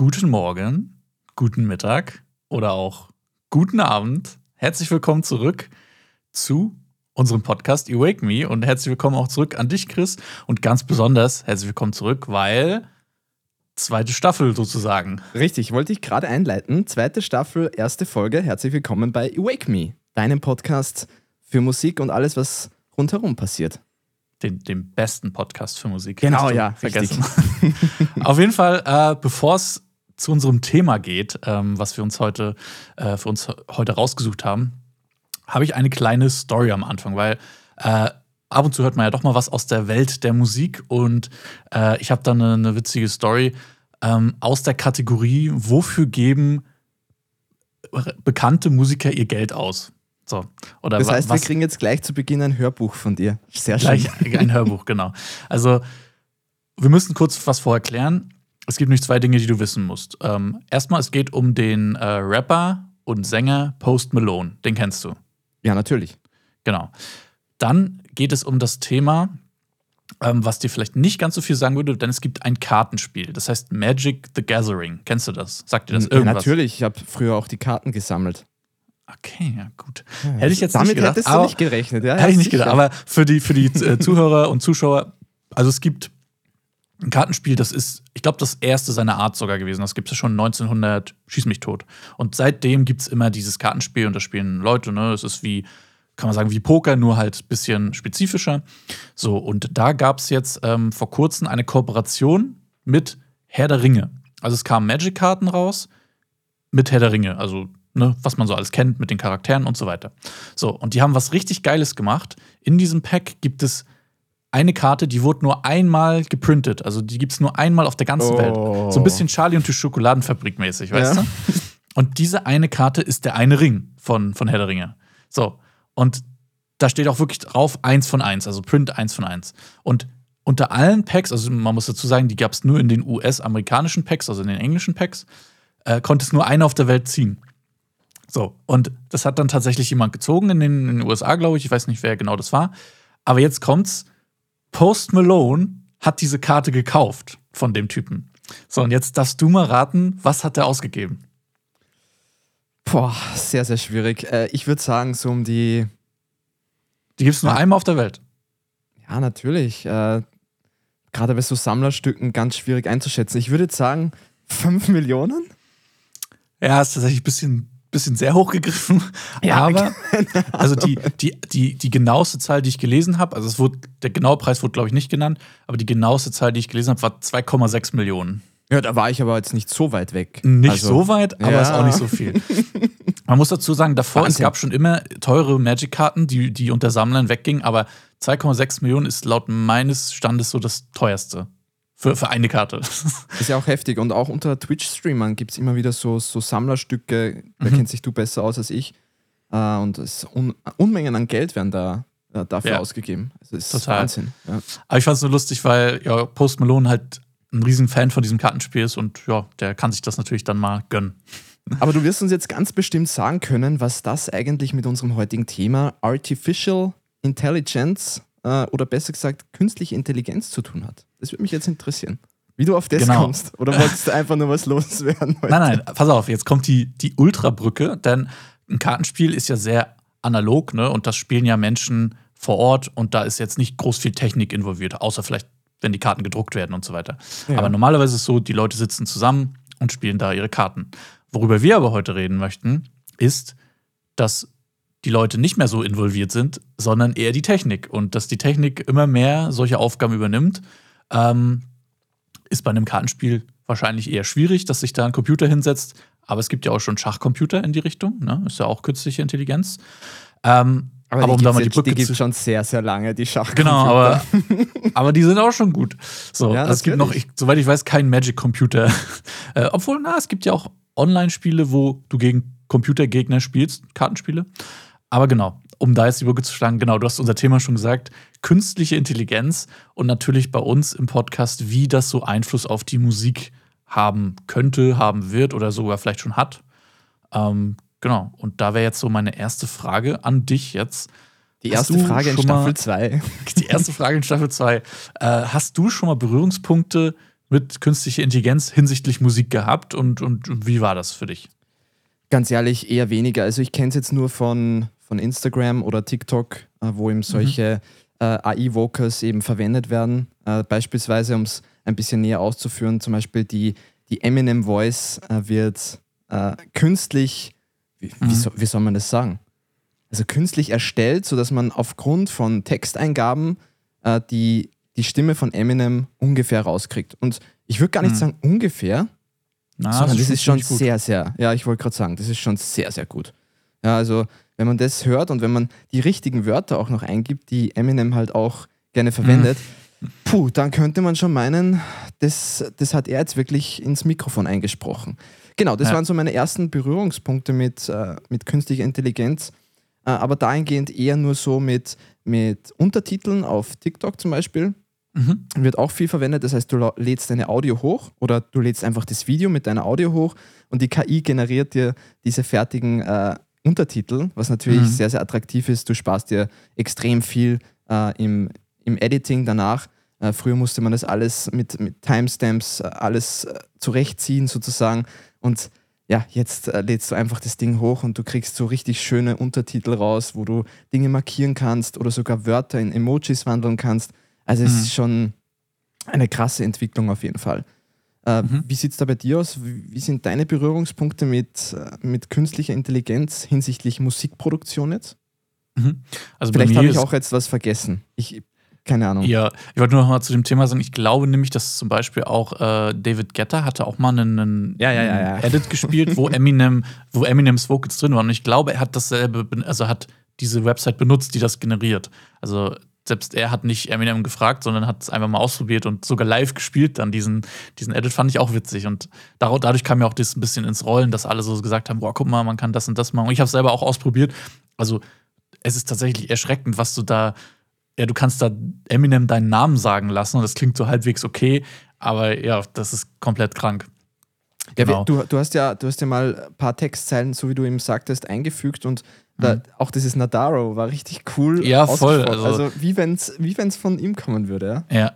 guten Morgen, guten Mittag oder auch guten Abend. Herzlich willkommen zurück zu unserem Podcast You Wake Me und herzlich willkommen auch zurück an dich, Chris. Und ganz besonders herzlich willkommen zurück, weil zweite Staffel sozusagen. Richtig, wollte ich gerade einleiten. Zweite Staffel, erste Folge. Herzlich willkommen bei You Wake Me, deinem Podcast für Musik und alles, was rundherum passiert. Den, den besten Podcast für Musik. Genau, ja, vergessen. Auf jeden Fall, äh, bevor es zu unserem Thema geht, ähm, was wir uns heute äh, für uns heute rausgesucht haben, habe ich eine kleine Story am Anfang, weil äh, ab und zu hört man ja doch mal was aus der Welt der Musik und äh, ich habe da eine, eine, witzige Story ähm, aus der Kategorie, wofür geben bekannte Musiker ihr Geld aus? So. Oder das heißt, was, wir kriegen jetzt gleich zu Beginn ein Hörbuch von dir. Sehr schön. Gleich ein Hörbuch, genau. Also, wir müssen kurz was vorher klären. Es gibt nämlich zwei Dinge, die du wissen musst. Ähm, erstmal, es geht um den äh, Rapper und Sänger Post Malone. Den kennst du. Ja, natürlich. Genau. Dann geht es um das Thema, ähm, was dir vielleicht nicht ganz so viel sagen würde, denn es gibt ein Kartenspiel. Das heißt Magic the Gathering. Kennst du das? Sagt dir das irgendwas? Ja, natürlich. Ich habe früher auch die Karten gesammelt. Okay, ja, gut. Ja, hätte ich jetzt damit nicht gedacht, hättest du nicht gerechnet, ja? Hätte ich nicht gedacht. Aber für die, für die äh, Zuhörer und Zuschauer, also es gibt ein Kartenspiel, das ist, ich glaube, das erste seiner Art sogar gewesen. Das gibt es schon 1900, schieß mich tot. Und seitdem gibt es immer dieses Kartenspiel und das spielen Leute, ne? Es ist wie, kann man sagen, wie Poker, nur halt ein bisschen spezifischer. So, und da gab es jetzt ähm, vor kurzem eine Kooperation mit Herr der Ringe. Also es kamen Magic-Karten raus mit Herr der Ringe. Also, ne, was man so alles kennt mit den Charakteren und so weiter. So, und die haben was richtig Geiles gemacht. In diesem Pack gibt es eine Karte, die wurde nur einmal geprintet. Also die gibt es nur einmal auf der ganzen oh. Welt. So ein bisschen Charlie und die Schokoladenfabrik mäßig, weißt ja. du? Und diese eine Karte ist der eine Ring von, von Herr der Ringe. So. Und da steht auch wirklich drauf eins von eins, also Print eins von eins. Und unter allen Packs, also man muss dazu sagen, die gab es nur in den US-amerikanischen Packs, also in den englischen Packs, äh, konnte es nur einer auf der Welt ziehen. So, und das hat dann tatsächlich jemand gezogen in den, in den USA, glaube ich. Ich weiß nicht, wer genau das war. Aber jetzt kommt's Post Malone hat diese Karte gekauft von dem Typen. So, und jetzt darfst du mal raten, was hat er ausgegeben? Boah, sehr, sehr schwierig. Äh, ich würde sagen, so um die. Die gibt es nur ja. einmal auf der Welt. Ja, natürlich. Äh, Gerade bei so Sammlerstücken ganz schwierig einzuschätzen. Ich würde jetzt sagen, 5 Millionen? Ja, ist tatsächlich ein bisschen bisschen sehr hochgegriffen. Ja, aber also die, die, die, die genaueste Zahl, die ich gelesen habe, also es wurde, der genaue Preis wurde, glaube ich, nicht genannt, aber die genaueste Zahl, die ich gelesen habe, war 2,6 Millionen. Ja, da war ich aber jetzt nicht so weit weg. Nicht also, so weit, aber ja. ist auch nicht so viel. Man muss dazu sagen, davor, Wahnsinn. es gab schon immer teure Magic-Karten, die, die unter Sammlern weggingen, aber 2,6 Millionen ist laut meines Standes so das teuerste. Für, für eine Karte. Ist ja auch heftig. Und auch unter Twitch-Streamern gibt es immer wieder so, so Sammlerstücke, da mhm. kennst dich du besser aus als ich. Äh, und es Un Unmengen an Geld werden da äh, dafür ja. ausgegeben. Das ist Total. Wahnsinn. Ja. Aber ich fand es nur lustig, weil ja, Post Malone halt ein riesen Fan von diesem Kartenspiel ist und ja, der kann sich das natürlich dann mal gönnen. Aber du wirst uns jetzt ganz bestimmt sagen können, was das eigentlich mit unserem heutigen Thema Artificial Intelligence äh, oder besser gesagt künstliche Intelligenz zu tun hat. Das würde mich jetzt interessieren. Wie du auf das genau. kommst. Oder wolltest du einfach nur was loswerden? Heute? Nein, nein, pass auf, jetzt kommt die, die Ultrabrücke, denn ein Kartenspiel ist ja sehr analog, ne? Und das spielen ja Menschen vor Ort und da ist jetzt nicht groß viel Technik involviert, außer vielleicht, wenn die Karten gedruckt werden und so weiter. Ja. Aber normalerweise ist es so, die Leute sitzen zusammen und spielen da ihre Karten. Worüber wir aber heute reden möchten, ist, dass die Leute nicht mehr so involviert sind, sondern eher die Technik. Und dass die Technik immer mehr solche Aufgaben übernimmt, ähm, ist bei einem Kartenspiel wahrscheinlich eher schwierig, dass sich da ein Computer hinsetzt. Aber es gibt ja auch schon Schachcomputer in die Richtung, ne? Ist ja auch künstliche Intelligenz. Ähm, aber, aber um da mal die Brücke die gibt schon sehr, sehr lange, die Schachcomputer. Genau, aber, aber die sind auch schon gut. So, ja, es gibt noch, ich, soweit ich weiß, keinen Magic-Computer. äh, obwohl, na, es gibt ja auch Online-Spiele, wo du gegen Computergegner spielst, Kartenspiele. Aber genau, um da jetzt die Brücke zu schlagen, genau, du hast unser Thema schon gesagt, künstliche Intelligenz und natürlich bei uns im Podcast, wie das so Einfluss auf die Musik haben könnte, haben wird oder sogar vielleicht schon hat. Ähm, genau, und da wäre jetzt so meine erste Frage an dich jetzt. Die erste Frage in Staffel 2. Die erste Frage in Staffel 2. Äh, hast du schon mal Berührungspunkte mit künstlicher Intelligenz hinsichtlich Musik gehabt und, und wie war das für dich? Ganz ehrlich, eher weniger. Also ich kenne es jetzt nur von, von Instagram oder TikTok, äh, wo eben solche mhm. äh, AI-Vocals eben verwendet werden. Äh, beispielsweise, um es ein bisschen näher auszuführen, zum Beispiel die, die Eminem Voice wird künstlich, wie, mhm. wie, so, wie soll man das sagen? Also künstlich erstellt, sodass man aufgrund von Texteingaben äh, die, die Stimme von Eminem ungefähr rauskriegt. Und ich würde gar nicht mhm. sagen ungefähr, Na, sondern das ist, das ist schon sehr, sehr, ja, ich wollte gerade sagen, das ist schon sehr, sehr gut. Ja, also wenn man das hört und wenn man die richtigen Wörter auch noch eingibt, die Eminem halt auch gerne verwendet, mhm. puh, dann könnte man schon meinen, das, das hat er jetzt wirklich ins Mikrofon eingesprochen. Genau, das ja. waren so meine ersten Berührungspunkte mit, äh, mit künstlicher Intelligenz, äh, aber dahingehend eher nur so mit, mit Untertiteln auf TikTok zum Beispiel. Mhm. Wird auch viel verwendet. Das heißt, du lädst deine Audio hoch oder du lädst einfach das Video mit deiner Audio hoch und die KI generiert dir diese fertigen äh, Untertitel, was natürlich mhm. sehr, sehr attraktiv ist. Du sparst dir extrem viel äh, im, im Editing danach. Äh, früher musste man das alles mit, mit Timestamps äh, alles äh, zurechtziehen sozusagen. Und ja, jetzt äh, lädst du einfach das Ding hoch und du kriegst so richtig schöne Untertitel raus, wo du Dinge markieren kannst oder sogar Wörter in Emojis wandeln kannst. Also es mhm. ist schon eine krasse Entwicklung auf jeden Fall. Äh, mhm. Wie sieht es da bei dir aus? Wie sind deine Berührungspunkte mit, äh, mit künstlicher Intelligenz hinsichtlich Musikproduktion jetzt? Mhm. Also Vielleicht habe ich auch jetzt was vergessen. Ich, keine Ahnung. Ja, ich wollte nur noch mal zu dem Thema sagen, ich glaube nämlich, dass zum Beispiel auch äh, David Guetta hatte auch mal einen, einen, ja, ja, ja, Edit gespielt, wo Eminem, wo Eminems Vocals drin waren. Und ich glaube, er hat dasselbe, also hat diese Website benutzt, die das generiert. Also selbst er hat nicht Eminem gefragt, sondern hat es einfach mal ausprobiert und sogar live gespielt dann diesen, diesen Edit, fand ich auch witzig. Und dadurch kam ja auch das ein bisschen ins Rollen, dass alle so gesagt haben, boah, guck mal, man kann das und das machen. Und ich habe es selber auch ausprobiert. Also es ist tatsächlich erschreckend, was du da, ja, du kannst da Eminem deinen Namen sagen lassen und das klingt so halbwegs okay, aber ja, das ist komplett krank. Genau. Ja, du, du, hast ja, du hast ja mal ein paar Textzeilen, so wie du ihm sagtest, eingefügt und da, mhm. auch dieses Nadaro war richtig cool. Ja, voll. Also, also wie wenn es wie wenn's von ihm kommen würde. Ja. ja.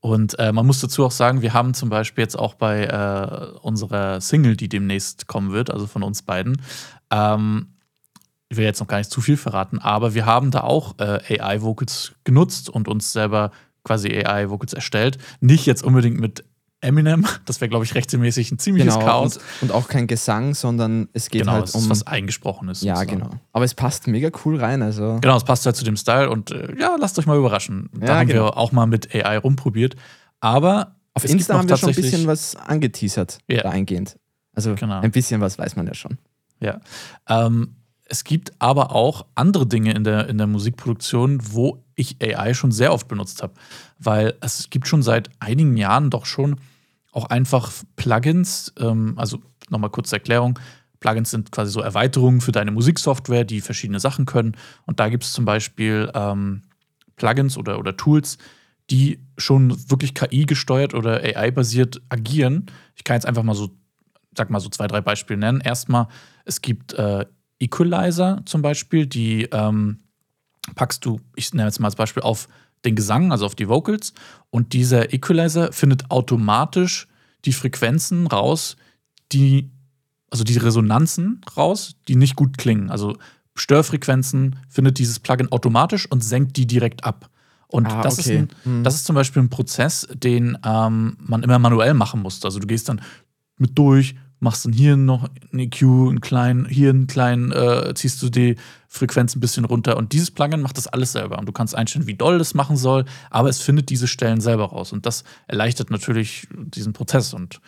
Und äh, man muss dazu auch sagen, wir haben zum Beispiel jetzt auch bei äh, unserer Single, die demnächst kommen wird, also von uns beiden, ähm, ich will jetzt noch gar nicht zu viel verraten, aber wir haben da auch äh, AI-Vocals genutzt und uns selber quasi AI-Vocals erstellt. Nicht jetzt unbedingt mit Eminem. Das wäre, glaube ich, rechtmäßig ein ziemliches genau, Chaos. Und, und, auch kein Gesang, sondern es geht genau, halt es um. Ist was Eingesprochenes. Ja, sozusagen. genau. Aber es passt mega cool rein. Also. Genau, es passt halt zu dem Style und äh, ja, lasst euch mal überraschen. Da ja, haben genau. wir auch mal mit AI rumprobiert. Aber. Auf Insta haben wir schon ein bisschen was angeteasert, yeah. eingehend. Also genau. ein bisschen was weiß man ja schon. Ja. Ähm, es gibt aber auch andere Dinge in der, in der Musikproduktion, wo ich AI schon sehr oft benutzt habe. Weil es gibt schon seit einigen Jahren doch schon auch einfach Plugins, ähm, also nochmal kurze Erklärung. Plugins sind quasi so Erweiterungen für deine Musiksoftware, die verschiedene Sachen können. Und da gibt es zum Beispiel ähm, Plugins oder, oder Tools, die schon wirklich KI-gesteuert oder AI-basiert agieren. Ich kann jetzt einfach mal so, sag mal so zwei, drei Beispiele nennen. Erstmal, es gibt äh, Equalizer zum Beispiel, die ähm, packst du, ich nenne jetzt mal als Beispiel, auf den Gesang, also auf die Vocals. Und dieser Equalizer findet automatisch die Frequenzen raus, die, also die Resonanzen raus, die nicht gut klingen. Also Störfrequenzen findet dieses Plugin automatisch und senkt die direkt ab. Und ah, das, okay. ist ein, hm. das ist zum Beispiel ein Prozess, den ähm, man immer manuell machen muss. Also du gehst dann mit durch, machst dann hier noch ein EQ, einen kleinen, hier einen kleinen, äh, ziehst du die Frequenz ein bisschen runter. Und dieses Plugin macht das alles selber. Und du kannst einstellen, wie doll das machen soll, aber es findet diese Stellen selber raus. Und das erleichtert natürlich diesen Prozess. Und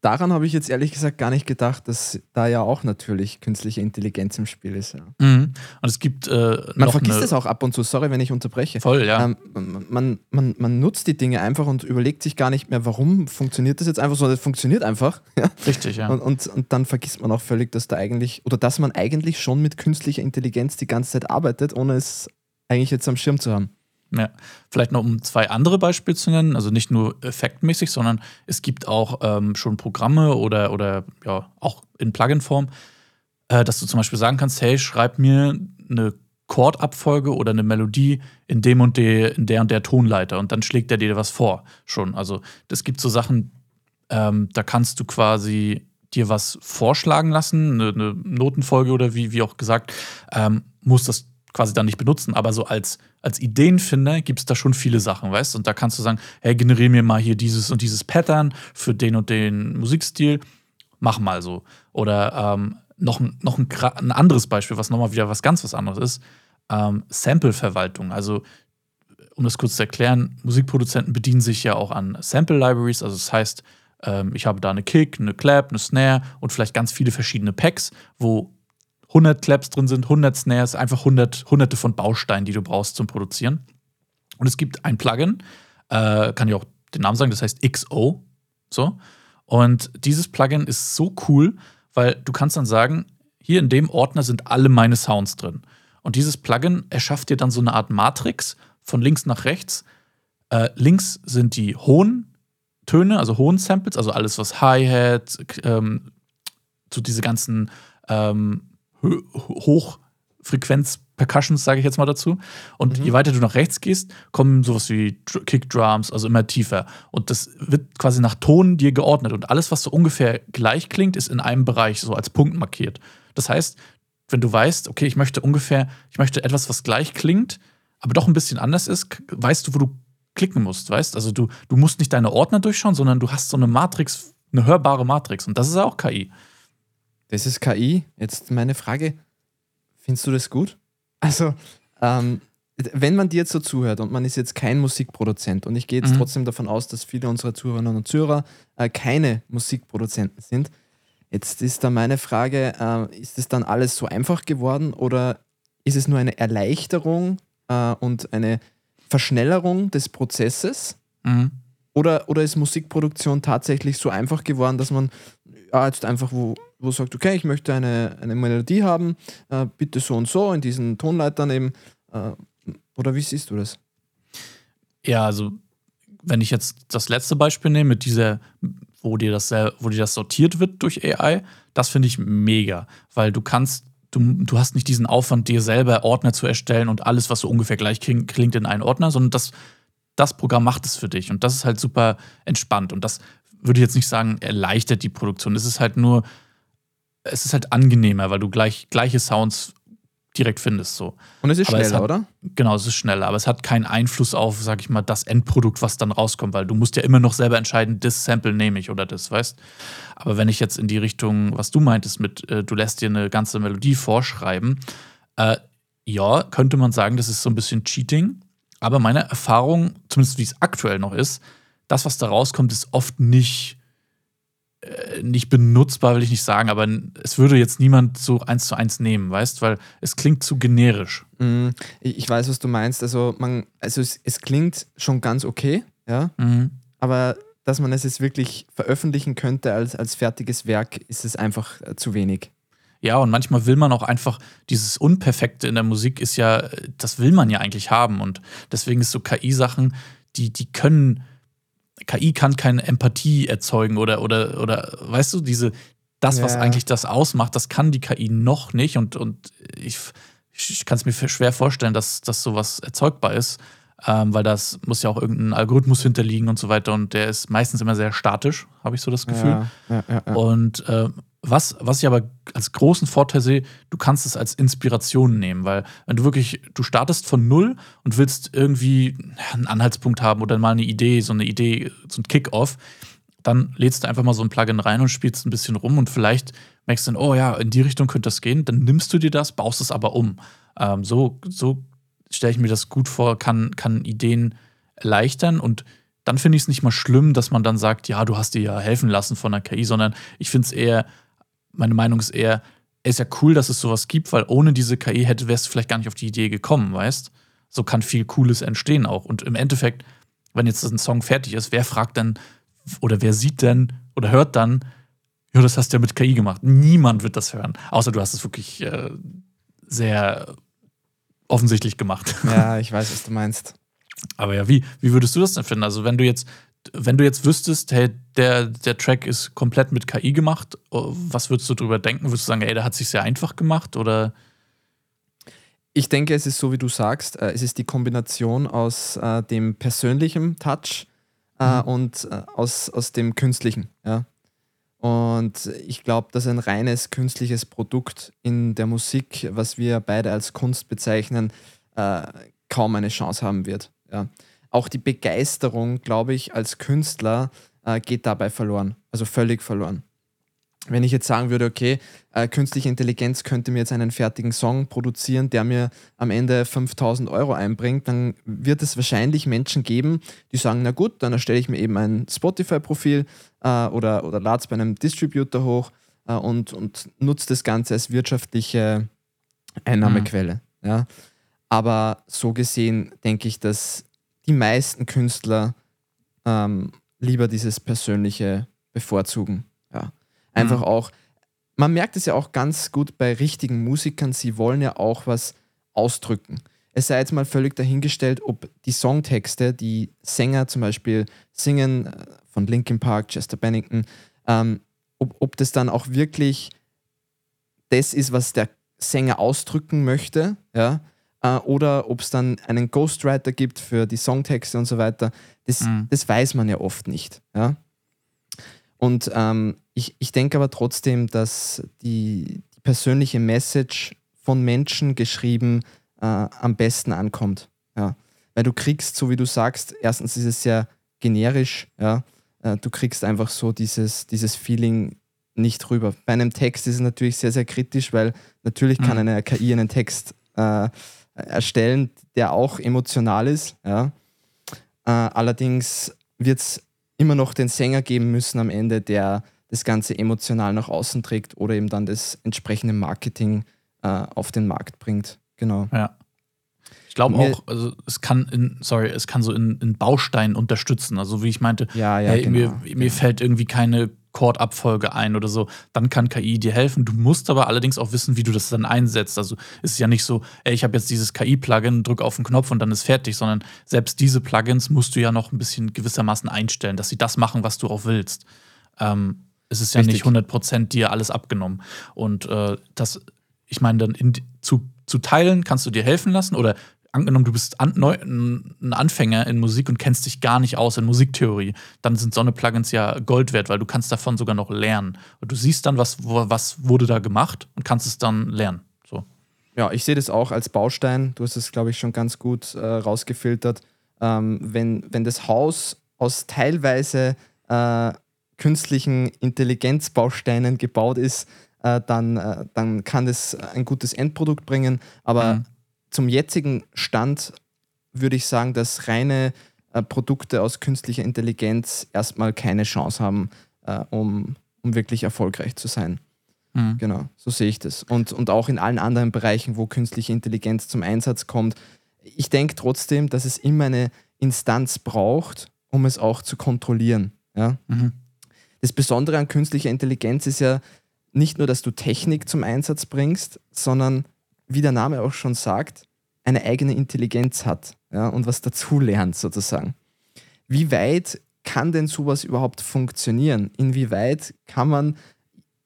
daran habe ich jetzt ehrlich gesagt gar nicht gedacht, dass da ja auch natürlich künstliche Intelligenz im Spiel ist. Ja. Mhm. Und es gibt. Äh, man vergisst es auch ab und zu, sorry, wenn ich unterbreche. Voll, ja. Ähm, man, man, man nutzt die Dinge einfach und überlegt sich gar nicht mehr, warum funktioniert das jetzt einfach, sondern es funktioniert einfach. Richtig, ja. Und, und, und dann vergisst man auch völlig, dass da eigentlich, oder dass man eigentlich schon mit künstlicher Intelligenz die ganze Zeit arbeitet, ohne es eigentlich jetzt am Schirm zu haben. Ja, vielleicht noch um zwei andere Beispiele zu nennen, also nicht nur effektmäßig, sondern es gibt auch ähm, schon Programme oder, oder ja, auch in Plugin-Form, äh, dass du zum Beispiel sagen kannst, hey, schreib mir eine Chordabfolge oder eine Melodie in dem und der, in der und der Tonleiter und dann schlägt er dir was vor schon. Also es gibt so Sachen, ähm, da kannst du quasi dir was vorschlagen lassen, eine, eine Notenfolge oder wie, wie auch gesagt, ähm, muss das quasi dann nicht benutzen, aber so als, als Ideenfinder gibt es da schon viele Sachen, weißt du? Und da kannst du sagen, hey, generiere mir mal hier dieses und dieses Pattern für den und den Musikstil, mach mal so. Oder ähm, noch, noch ein, ein, anderes Beispiel, was nochmal wieder was ganz was anderes ist, ähm, Sample-Verwaltung. Also, um das kurz zu erklären, Musikproduzenten bedienen sich ja auch an Sample-Libraries, also das heißt, ähm, ich habe da eine Kick, eine Clap, eine Snare und vielleicht ganz viele verschiedene Packs, wo 100 Claps drin sind, 100 Snares, einfach 100, hunderte von Bausteinen, die du brauchst zum Produzieren. Und es gibt ein Plugin, äh, kann ich auch den Namen sagen, das heißt XO. So. Und dieses Plugin ist so cool, weil du kannst dann sagen, hier in dem Ordner sind alle meine Sounds drin. Und dieses Plugin erschafft dir dann so eine Art Matrix von links nach rechts. Äh, links sind die hohen Töne, also hohen Samples, also alles, was Hi-Hat, ähm, so diese ganzen ähm, Hochfrequenz-Percussions, sage ich jetzt mal dazu. Und mhm. je weiter du nach rechts gehst, kommen sowas wie Kickdrums, also immer tiefer. Und das wird quasi nach Ton dir geordnet. Und alles, was so ungefähr gleich klingt, ist in einem Bereich so als Punkt markiert. Das heißt, wenn du weißt, okay, ich möchte ungefähr, ich möchte etwas, was gleich klingt, aber doch ein bisschen anders ist, weißt du, wo du klicken musst, weißt? Also du, du musst nicht deine Ordner durchschauen, sondern du hast so eine Matrix, eine hörbare Matrix. Und das ist auch KI. Das ist KI. Jetzt meine Frage: Findest du das gut? Also, ähm, wenn man dir jetzt so zuhört und man ist jetzt kein Musikproduzent und ich gehe jetzt mhm. trotzdem davon aus, dass viele unserer Zuhörerinnen und Zuhörer äh, keine Musikproduzenten sind, jetzt ist da meine Frage, äh, ist es dann alles so einfach geworden oder ist es nur eine Erleichterung äh, und eine Verschnellerung des Prozesses? Mhm. Oder, oder ist Musikproduktion tatsächlich so einfach geworden, dass man jetzt einfach wo, wo sagt, okay, ich möchte eine, eine Melodie haben, äh, bitte so und so in diesen Tonleitern eben. Äh, oder wie siehst du das? Ja, also wenn ich jetzt das letzte Beispiel nehme, mit dieser, wo dir das, wo dir das sortiert wird durch AI, das finde ich mega, weil du kannst, du, du hast nicht diesen Aufwand, dir selber Ordner zu erstellen und alles, was so ungefähr gleich klingt, in einen Ordner, sondern das das Programm macht es für dich. Und das ist halt super entspannt. Und das würde ich jetzt nicht sagen, erleichtert die Produktion. Es ist halt nur, es ist halt angenehmer, weil du gleich, gleiche Sounds direkt findest. So. Und es ist aber schneller, es hat, oder? Genau, es ist schneller, aber es hat keinen Einfluss auf, sag ich mal, das Endprodukt, was dann rauskommt, weil du musst ja immer noch selber entscheiden, das Sample nehme ich oder das, weißt Aber wenn ich jetzt in die Richtung, was du meintest, mit äh, du lässt dir eine ganze Melodie vorschreiben, äh, ja, könnte man sagen, das ist so ein bisschen Cheating, aber meine Erfahrung, zumindest wie es aktuell noch ist, das, was da rauskommt, ist oft nicht, äh, nicht benutzbar, will ich nicht sagen, aber es würde jetzt niemand so eins zu eins nehmen, weißt, weil es klingt zu generisch. Mm, ich weiß, was du meinst. Also, man, also es, es klingt schon ganz okay, ja. Mhm. Aber dass man es jetzt wirklich veröffentlichen könnte als, als fertiges Werk, ist es einfach äh, zu wenig. Ja, und manchmal will man auch einfach, dieses Unperfekte in der Musik ist ja, das will man ja eigentlich haben. Und deswegen ist so KI-Sachen, die, die können, KI kann keine Empathie erzeugen oder, oder, oder, weißt du, diese, das, was eigentlich das ausmacht, das kann die KI noch nicht. Und, und ich, ich kann es mir schwer vorstellen, dass, dass sowas erzeugbar ist, ähm, weil das muss ja auch irgendein Algorithmus hinterliegen und so weiter. Und der ist meistens immer sehr statisch, habe ich so das Gefühl. Ja, ja, ja, und äh, was, was ich aber als großen Vorteil sehe, du kannst es als Inspiration nehmen, weil wenn du wirklich, du startest von null und willst irgendwie einen Anhaltspunkt haben oder mal eine Idee, so eine Idee, so ein Kick-Off, dann lädst du einfach mal so ein Plugin rein und spielst ein bisschen rum und vielleicht merkst du dann, oh ja, in die Richtung könnte das gehen, dann nimmst du dir das, baust es aber um. Ähm, so so stelle ich mir das gut vor, kann, kann Ideen erleichtern und dann finde ich es nicht mal schlimm, dass man dann sagt, ja, du hast dir ja helfen lassen von der KI, sondern ich finde es eher meine Meinung ist eher, es ist ja cool, dass es sowas gibt, weil ohne diese KI hätte wärst du vielleicht gar nicht auf die Idee gekommen, weißt? So kann viel Cooles entstehen auch. Und im Endeffekt, wenn jetzt ein Song fertig ist, wer fragt dann oder wer sieht denn oder hört dann, ja, das hast du ja mit KI gemacht. Niemand wird das hören, außer du hast es wirklich äh, sehr offensichtlich gemacht. Ja, ich weiß, was du meinst. Aber ja, wie, wie würdest du das denn finden? Also, wenn du jetzt wenn du jetzt wüsstest, hey, der, der Track ist komplett mit KI gemacht, oh, was würdest du darüber denken? Würdest du sagen, ey, der hat sich sehr einfach gemacht oder? Ich denke, es ist so, wie du sagst, äh, es ist die Kombination aus äh, dem persönlichen Touch äh, mhm. und äh, aus, aus dem künstlichen. Ja? Und ich glaube, dass ein reines künstliches Produkt in der Musik, was wir beide als Kunst bezeichnen, äh, kaum eine Chance haben wird. Ja. Auch die Begeisterung, glaube ich, als Künstler äh, geht dabei verloren, also völlig verloren wenn ich jetzt sagen würde, okay, äh, künstliche Intelligenz könnte mir jetzt einen fertigen Song produzieren, der mir am Ende 5000 Euro einbringt, dann wird es wahrscheinlich Menschen geben, die sagen, na gut, dann erstelle ich mir eben ein Spotify-Profil äh, oder, oder lade es bei einem Distributor hoch äh, und, und nutze das Ganze als wirtschaftliche Einnahmequelle. Mhm. Ja. Aber so gesehen denke ich, dass die meisten Künstler ähm, lieber dieses Persönliche bevorzugen. Ja. Einfach mhm. auch, man merkt es ja auch ganz gut bei richtigen Musikern, sie wollen ja auch was ausdrücken. Es sei jetzt mal völlig dahingestellt, ob die Songtexte, die Sänger zum Beispiel singen, äh, von Linkin Park, Chester Bennington, ähm, ob, ob das dann auch wirklich das ist, was der Sänger ausdrücken möchte, ja, äh, oder ob es dann einen Ghostwriter gibt für die Songtexte und so weiter, das, mhm. das weiß man ja oft nicht. Ja. Und ähm, ich, ich denke aber trotzdem, dass die, die persönliche Message von Menschen geschrieben äh, am besten ankommt. Ja. Weil du kriegst, so wie du sagst, erstens ist es sehr generisch, ja. Äh, du kriegst einfach so dieses, dieses Feeling nicht rüber. Bei einem Text ist es natürlich sehr, sehr kritisch, weil natürlich mhm. kann eine KI einen Text äh, erstellen, der auch emotional ist. Ja. Äh, allerdings wird es immer noch den Sänger geben müssen am Ende, der das Ganze emotional nach außen trägt oder eben dann das entsprechende Marketing äh, auf den Markt bringt. Genau. Ja. Ich glaube auch, also es kann in, sorry, es kann so in, in Bausteinen unterstützen. Also wie ich meinte, ja, ja, hey, genau, mir, genau. mir fällt irgendwie keine Chordabfolge ein oder so, dann kann KI dir helfen. Du musst aber allerdings auch wissen, wie du das dann einsetzt. Also ist ja nicht so, ey, ich habe jetzt dieses KI-Plugin, drück auf den Knopf und dann ist fertig, sondern selbst diese Plugins musst du ja noch ein bisschen gewissermaßen einstellen, dass sie das machen, was du auch willst. Ähm, es ist ja Richtig. nicht 100% dir alles abgenommen. Und äh, das, ich meine, dann in, zu, zu teilen kannst du dir helfen lassen oder angenommen, du bist an, neu, ein Anfänger in Musik und kennst dich gar nicht aus in Musiktheorie, dann sind so eine Plugins ja Gold wert, weil du kannst davon sogar noch lernen. Und du siehst dann, was, was wurde da gemacht und kannst es dann lernen. So. Ja, ich sehe das auch als Baustein. Du hast es, glaube ich, schon ganz gut äh, rausgefiltert. Ähm, wenn, wenn das Haus aus teilweise äh, künstlichen Intelligenzbausteinen gebaut ist, äh, dann, äh, dann kann das ein gutes Endprodukt bringen. Aber mhm zum jetzigen Stand würde ich sagen, dass reine äh, Produkte aus künstlicher Intelligenz erstmal keine Chance haben, äh, um, um wirklich erfolgreich zu sein. Mhm. Genau, so sehe ich das. Und, und auch in allen anderen Bereichen, wo künstliche Intelligenz zum Einsatz kommt. Ich denke trotzdem, dass es immer eine Instanz braucht, um es auch zu kontrollieren. Ja? Mhm. Das Besondere an künstlicher Intelligenz ist ja nicht nur, dass du Technik zum Einsatz bringst, sondern wie der Name auch schon sagt, eine eigene Intelligenz hat ja, und was dazu lernt sozusagen. Wie weit kann denn sowas überhaupt funktionieren? Inwieweit kann man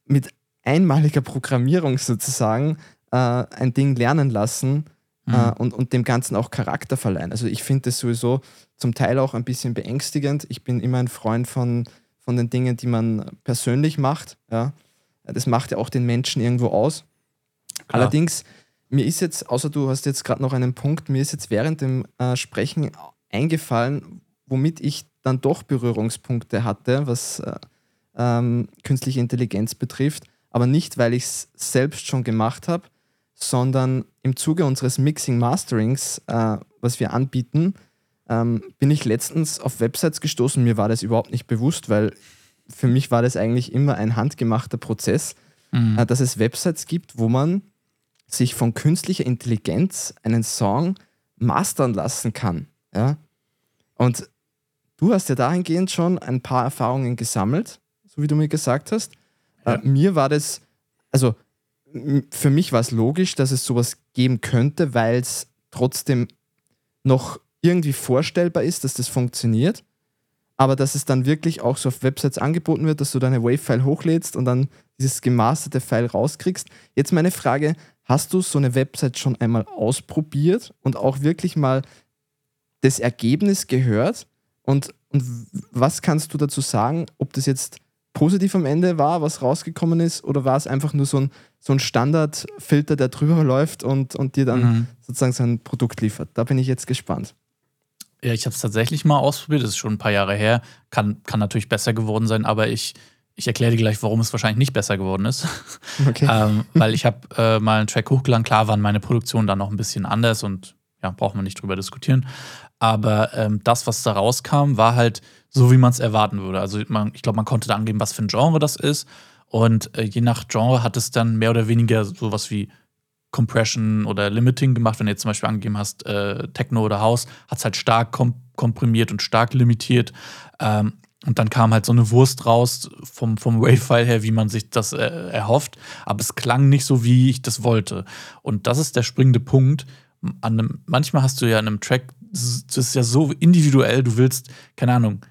mit einmaliger Programmierung sozusagen äh, ein Ding lernen lassen äh, mhm. äh, und, und dem Ganzen auch Charakter verleihen? Also ich finde das sowieso zum Teil auch ein bisschen beängstigend. Ich bin immer ein Freund von, von den Dingen, die man persönlich macht. Ja. Das macht ja auch den Menschen irgendwo aus. Klar. Allerdings mir ist jetzt, außer du hast jetzt gerade noch einen Punkt, mir ist jetzt während dem äh, Sprechen eingefallen, womit ich dann doch Berührungspunkte hatte, was äh, ähm, künstliche Intelligenz betrifft. Aber nicht, weil ich es selbst schon gemacht habe, sondern im Zuge unseres Mixing Masterings, äh, was wir anbieten, ähm, bin ich letztens auf Websites gestoßen. Mir war das überhaupt nicht bewusst, weil für mich war das eigentlich immer ein handgemachter Prozess, mhm. äh, dass es Websites gibt, wo man sich von künstlicher Intelligenz einen Song mastern lassen kann. Ja? Und du hast ja dahingehend schon ein paar Erfahrungen gesammelt, so wie du mir gesagt hast. Äh, ja. Äh, mir war das, also für mich war es logisch, dass es sowas geben könnte, weil es trotzdem noch irgendwie vorstellbar ist, dass das funktioniert. Aber dass es dann wirklich auch so auf Websites angeboten wird, dass du deine Wave-File hochlädst und dann dieses gemasterte File rauskriegst. Jetzt meine Frage, Hast du so eine Website schon einmal ausprobiert und auch wirklich mal das Ergebnis gehört? Und, und was kannst du dazu sagen, ob das jetzt positiv am Ende war, was rausgekommen ist, oder war es einfach nur so ein, so ein Standardfilter, der drüber läuft und, und dir dann mhm. sozusagen sein Produkt liefert? Da bin ich jetzt gespannt. Ja, ich habe es tatsächlich mal ausprobiert, das ist schon ein paar Jahre her. Kann, kann natürlich besser geworden sein, aber ich, ich erkläre dir gleich, warum es wahrscheinlich nicht besser geworden ist. Okay. ähm, weil ich habe äh, mal einen Track hochgeladen. Klar waren meine Produktionen dann noch ein bisschen anders und ja, braucht man nicht drüber diskutieren. Aber ähm, das, was da rauskam, war halt so, wie man es erwarten würde. Also man, ich glaube, man konnte da angeben, was für ein Genre das ist. Und äh, je nach Genre hat es dann mehr oder weniger sowas wie Compression oder Limiting gemacht. Wenn du jetzt zum Beispiel angegeben hast, äh, Techno oder House, hat es halt stark kom komprimiert und stark limitiert. Ähm, und dann kam halt so eine Wurst raus vom, vom Wave-File her, wie man sich das äh, erhofft. Aber es klang nicht so, wie ich das wollte. Und das ist der springende Punkt. An einem, manchmal hast du ja in einem Track, das ist ja so individuell, du willst, keine Ahnung,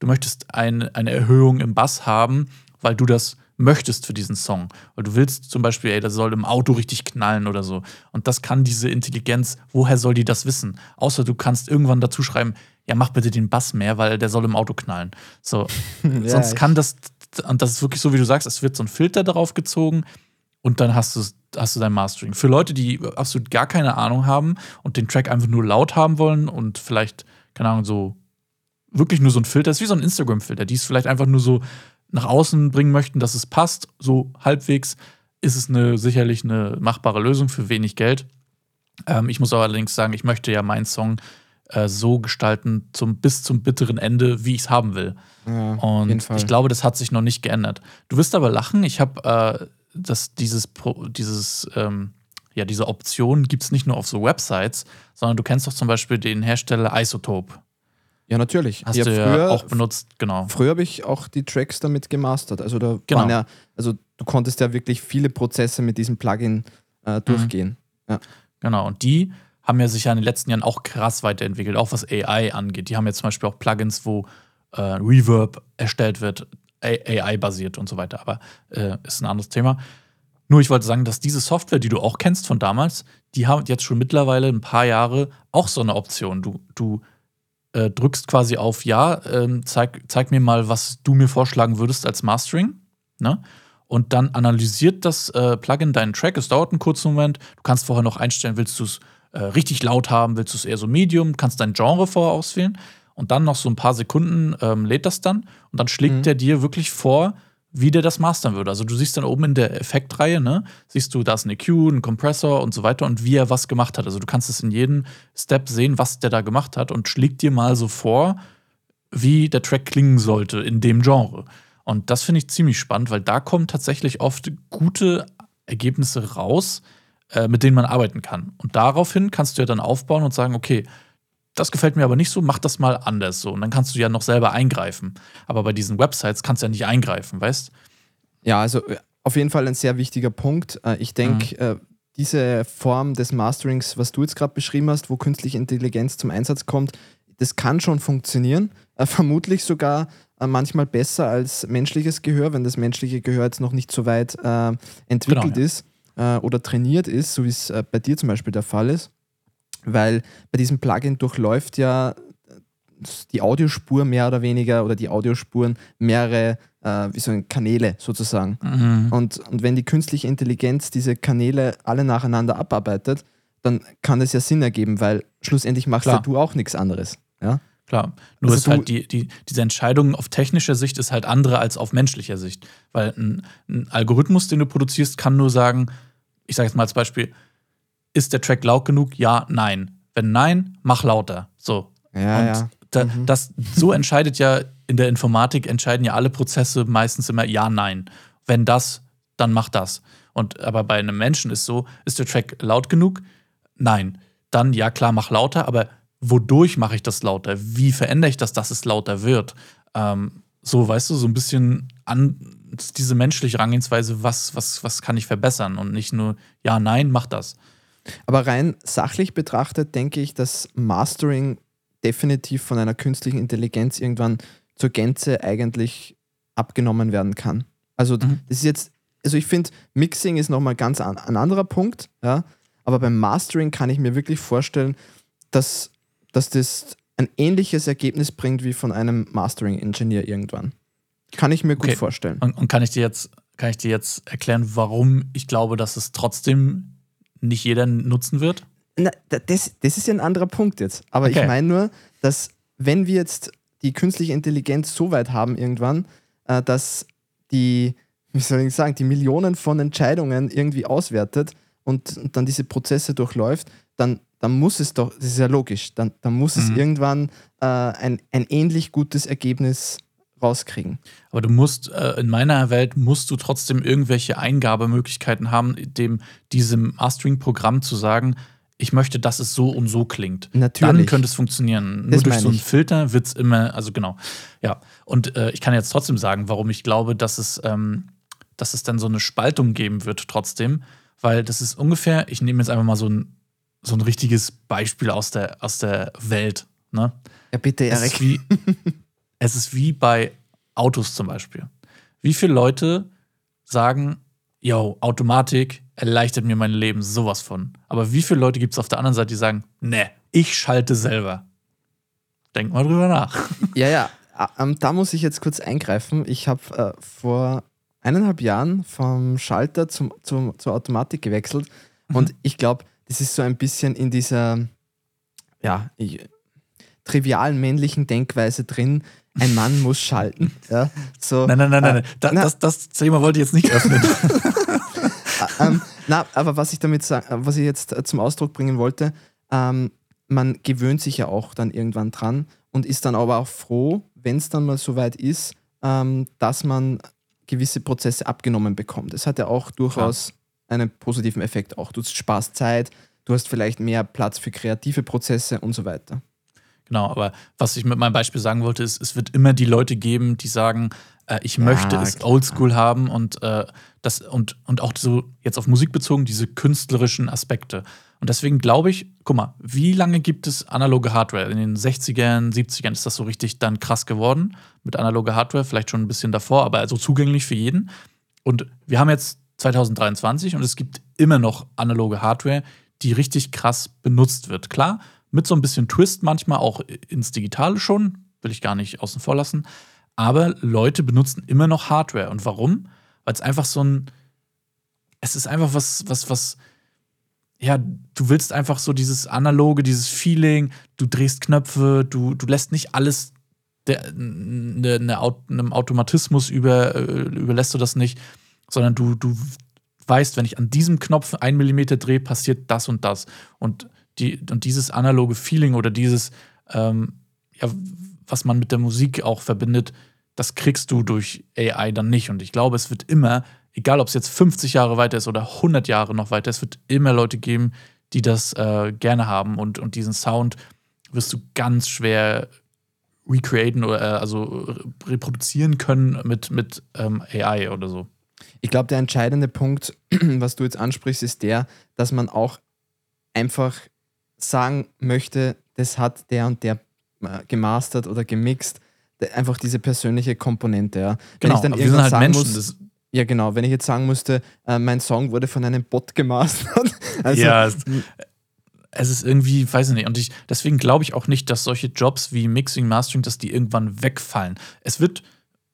du möchtest ein, eine Erhöhung im Bass haben, weil du das möchtest für diesen Song. Weil du willst zum Beispiel, ey, das soll im Auto richtig knallen oder so. Und das kann diese Intelligenz, woher soll die das wissen? Außer du kannst irgendwann dazu schreiben, ja, mach bitte den Bass mehr, weil der soll im Auto knallen. So. ja, Sonst kann das, und das ist wirklich so, wie du sagst, es wird so ein Filter darauf gezogen und dann hast du, hast du dein Mastering. Für Leute, die absolut gar keine Ahnung haben und den Track einfach nur laut haben wollen und vielleicht, keine Ahnung, so wirklich nur so ein Filter, ist wie so ein Instagram-Filter, die es vielleicht einfach nur so nach außen bringen möchten, dass es passt, so halbwegs, ist es eine, sicherlich eine machbare Lösung für wenig Geld. Ähm, ich muss aber allerdings sagen, ich möchte ja meinen Song äh, so gestalten, zum, bis zum bitteren Ende, wie ich es haben will. Ja, Und ich glaube, das hat sich noch nicht geändert. Du wirst aber lachen, ich habe äh, dieses, dieses ähm, ja, diese Option gibt es nicht nur auf so Websites, sondern du kennst doch zum Beispiel den Hersteller Isotope. Ja, natürlich. Hast ja, du früher, ja auch benutzt, genau. Früher habe ich auch die Tracks damit gemastert. Also da genau. waren ja, also du konntest ja wirklich viele Prozesse mit diesem Plugin äh, mhm. durchgehen. Mhm. Ja. Genau, und die haben ja sich ja in den letzten Jahren auch krass weiterentwickelt, auch was AI angeht. Die haben jetzt zum Beispiel auch Plugins, wo äh, Reverb erstellt wird, AI-basiert und so weiter. Aber äh, ist ein anderes Thema. Nur ich wollte sagen, dass diese Software, die du auch kennst von damals, die haben jetzt schon mittlerweile ein paar Jahre auch so eine Option. Du, du äh, drückst quasi auf Ja, ähm, zeig, zeig mir mal, was du mir vorschlagen würdest als Mastering. Ne? Und dann analysiert das äh, Plugin deinen Track. Es dauert einen kurzen Moment. Du kannst vorher noch einstellen, willst du es äh, richtig laut haben, willst du es eher so medium, kannst dein Genre vorher auswählen. Und dann noch so ein paar Sekunden ähm, lädt das dann. Und dann schlägt mhm. der dir wirklich vor, wie der das mastern würde. Also du siehst dann oben in der Effektreihe, ne, siehst du, da ist eine EQ, ein Kompressor und so weiter und wie er was gemacht hat. Also du kannst es in jedem Step sehen, was der da gemacht hat und schlägt dir mal so vor, wie der Track klingen sollte in dem Genre. Und das finde ich ziemlich spannend, weil da kommen tatsächlich oft gute Ergebnisse raus, äh, mit denen man arbeiten kann. Und daraufhin kannst du ja dann aufbauen und sagen, okay, das gefällt mir aber nicht so, mach das mal anders so. Und dann kannst du ja noch selber eingreifen. Aber bei diesen Websites kannst du ja nicht eingreifen, weißt? Ja, also äh, auf jeden Fall ein sehr wichtiger Punkt. Äh, ich denke, mhm. diese Form des Masterings, was du jetzt gerade beschrieben hast, wo künstliche Intelligenz zum Einsatz kommt, das kann schon funktionieren. Vermutlich sogar manchmal besser als menschliches Gehör, wenn das menschliche Gehör jetzt noch nicht so weit entwickelt genau, ja. ist oder trainiert ist, so wie es bei dir zum Beispiel der Fall ist weil bei diesem Plugin durchläuft ja die Audiospur mehr oder weniger oder die Audiospuren mehrere äh, wie so Kanäle sozusagen. Mhm. Und, und wenn die künstliche Intelligenz diese Kanäle alle nacheinander abarbeitet, dann kann es ja Sinn ergeben, weil schlussendlich machst ja du auch nichts anderes. Ja? Klar, nur also ist halt die, die, diese Entscheidung auf technischer Sicht ist halt andere als auf menschlicher Sicht. Weil ein, ein Algorithmus, den du produzierst, kann nur sagen, ich sage jetzt mal als Beispiel, ist der Track laut genug? Ja, nein. Wenn nein, mach lauter. So. Ja, und ja. Da, mhm. das, so entscheidet ja in der Informatik, entscheiden ja alle Prozesse meistens immer ja, nein. Wenn das, dann mach das. Und aber bei einem Menschen ist so, ist der Track laut genug? Nein. Dann ja klar, mach lauter, aber wodurch mache ich das lauter? Wie verändere ich das, dass es lauter wird? Ähm, so, weißt du, so ein bisschen an diese menschliche Rangehensweise, was, was, was kann ich verbessern und nicht nur ja, nein, mach das. Aber rein sachlich betrachtet denke ich, dass Mastering definitiv von einer künstlichen Intelligenz irgendwann zur Gänze eigentlich abgenommen werden kann. Also mhm. das ist jetzt also ich finde, Mixing ist nochmal ganz an, ein anderer Punkt, ja. Aber beim Mastering kann ich mir wirklich vorstellen, dass, dass das ein ähnliches Ergebnis bringt wie von einem Mastering-Engineer irgendwann. Kann ich mir gut Okay. vorstellen. Und, und kann ich dir jetzt, kann ich dir jetzt erklären, warum ich glaube, dass es trotzdem nicht jeder nutzen wird? Na, da- das, das ist ja ein anderer Punkt jetzt. Aber Okay. ich meine nur, dass wenn wir jetzt die künstliche Intelligenz so weit haben irgendwann, äh, dass die, wie soll ich sagen, die Millionen von Entscheidungen irgendwie auswertet und, und dann diese Prozesse durchläuft, dann, dann muss es doch, das ist ja logisch, dann, dann muss es Mhm. irgendwann äh, ein, ein ähnlich gutes Ergebnis rauskriegen. Aber du musst, äh, in meiner Welt musst du trotzdem irgendwelche Eingabemöglichkeiten haben, dem, diesem Mastering-Programm zu sagen, ich möchte, dass es so und so klingt. Natürlich. Dann könnte es funktionieren. Nur Das durch meine so einen ich. Filter wird es immer, also genau. Ja. Und äh, ich kann jetzt trotzdem sagen, warum ich glaube, dass es, ähm, dass es dann so eine Spaltung geben wird trotzdem. Weil das ist ungefähr, ich nehme jetzt einfach mal so ein, so ein richtiges Beispiel aus der, aus der Welt. Ne? Ja, bitte, Erik. es ist wie bei Autos zum Beispiel. Wie viele Leute sagen, yo, Automatik erleichtert mir mein Leben sowas von. Aber wie viele Leute gibt es auf der anderen Seite, die sagen, ne, ich schalte selber? Denk mal drüber nach. Ja, ja, ah, ähm, da muss ich jetzt kurz eingreifen. Ich habe äh, vor eineinhalb Jahren vom Schalter zum, zum, zur Automatik gewechselt und ich glaube, das ist so ein bisschen in dieser ja, ich, trivialen männlichen Denkweise drin, ein Mann muss schalten. Ja, so, Nein, nein, nein, nein. äh, nein. Da, na, das, das Thema wollte ich jetzt nicht öffnen. ähm, na, aber was ich damit sa- was ich jetzt äh, zum Ausdruck bringen wollte, ähm, man gewöhnt sich ja auch dann irgendwann dran und ist dann aber auch froh, wenn es dann mal so weit ist, ähm, dass man gewisse Prozesse abgenommen bekommt. Das hat ja auch durchaus einen positiven Effekt auch. Du sparst Zeit, du hast vielleicht mehr Platz für kreative Prozesse und so weiter. Genau, aber was ich mit meinem Beispiel sagen wollte, ist, es wird immer die Leute geben, die sagen, äh, ich möchte es klar. oldschool haben und äh, das und, und auch so jetzt auf Musik bezogen, diese künstlerischen Aspekte. Und deswegen glaube ich, guck mal, wie lange gibt es analoge Hardware? In den 60ern, 70ern ist das so richtig dann krass geworden mit analoger Hardware, vielleicht schon ein bisschen davor, aber also zugänglich für jeden. Und wir haben jetzt 2023 und es gibt immer noch analoge Hardware, die richtig krass benutzt wird. Klar, mit so ein bisschen Twist manchmal auch ins Digitale schon, will ich gar nicht außen vor lassen. Aber Leute benutzen immer noch Hardware. Und warum? Weil es einfach so ein, es ist einfach was, was, was, ja, du willst einfach so dieses analoge, dieses Feeling, du drehst Knöpfe, du, du lässt nicht alles der, ne, ne, einem Automatismus über, äh, überlässt du das nicht, sondern du, du weißt, wenn ich an diesem Knopf ein Millimeter drehe, passiert das und das. Und, die, und dieses analoge Feeling oder dieses, ähm, ja, was man mit der Musik auch verbindet, das kriegst du durch AI dann nicht. Und ich glaube, es wird immer, egal ob es jetzt 50 Jahre weiter ist oder 100 Jahre noch weiter, es wird immer Leute geben, die das äh, gerne haben. Und, und diesen Sound wirst du ganz schwer recreaten oder äh, also re- reproduzieren können mit, mit ähm, AI oder so. Ich glaube, der entscheidende Punkt, was du jetzt ansprichst, ist der, dass man auch einfach sagen möchte, das hat der und der äh, gemastert oder gemixt. Einfach diese persönliche Komponente. Ja. Wenn Genau, ich dann aber wir sind halt sagen Menschen. muss, ja genau, wenn ich jetzt sagen musste, äh, mein Song wurde von einem Bot gemastert. Also, ja, es, es ist irgendwie, weiß ich nicht. Und ich, deswegen glaube ich auch nicht, dass solche Jobs wie Mixing, Mastering, dass die irgendwann wegfallen. Es wird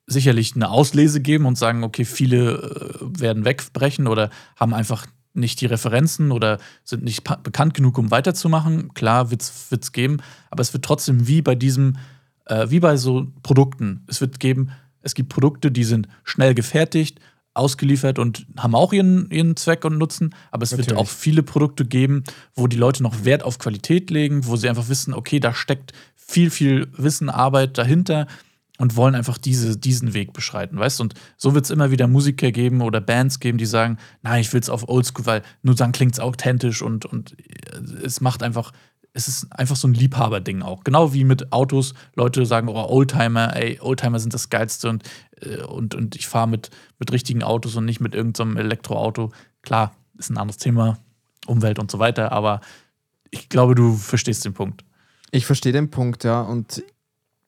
sicherlich eine Auslese geben und sagen, okay, viele äh, werden wegbrechen oder haben einfach nicht die Referenzen oder sind nicht bekannt genug, um weiterzumachen. Klar, wird es geben, aber es wird trotzdem wie bei diesem, äh, wie bei so Produkten. Es wird geben, es gibt Produkte, die sind schnell gefertigt, ausgeliefert und haben auch ihren, ihren Zweck und Nutzen, aber es wird Natürlich. auch viele Produkte geben, wo die Leute noch Wert auf Qualität legen, wo sie einfach wissen, okay, da steckt viel, viel Wissen, Arbeit dahinter und wollen einfach diese, diesen Weg beschreiten, weißt du? Und so wird es immer wieder Musiker geben oder Bands geben, die sagen, nein, ich will es auf Oldschool, weil nur dann klingt es authentisch und, und es macht einfach, es ist einfach so ein Liebhaberding auch. Genau wie mit Autos, Leute sagen, oh, Oldtimer, ey, Oldtimer sind das Geilste und, äh, und, und ich fahre mit, mit richtigen Autos und nicht mit irgendeinem Elektroauto. Klar, ist ein anderes Thema, Umwelt und so weiter, aber ich glaube, du verstehst den Punkt. Ich verstehe den Punkt, ja. Und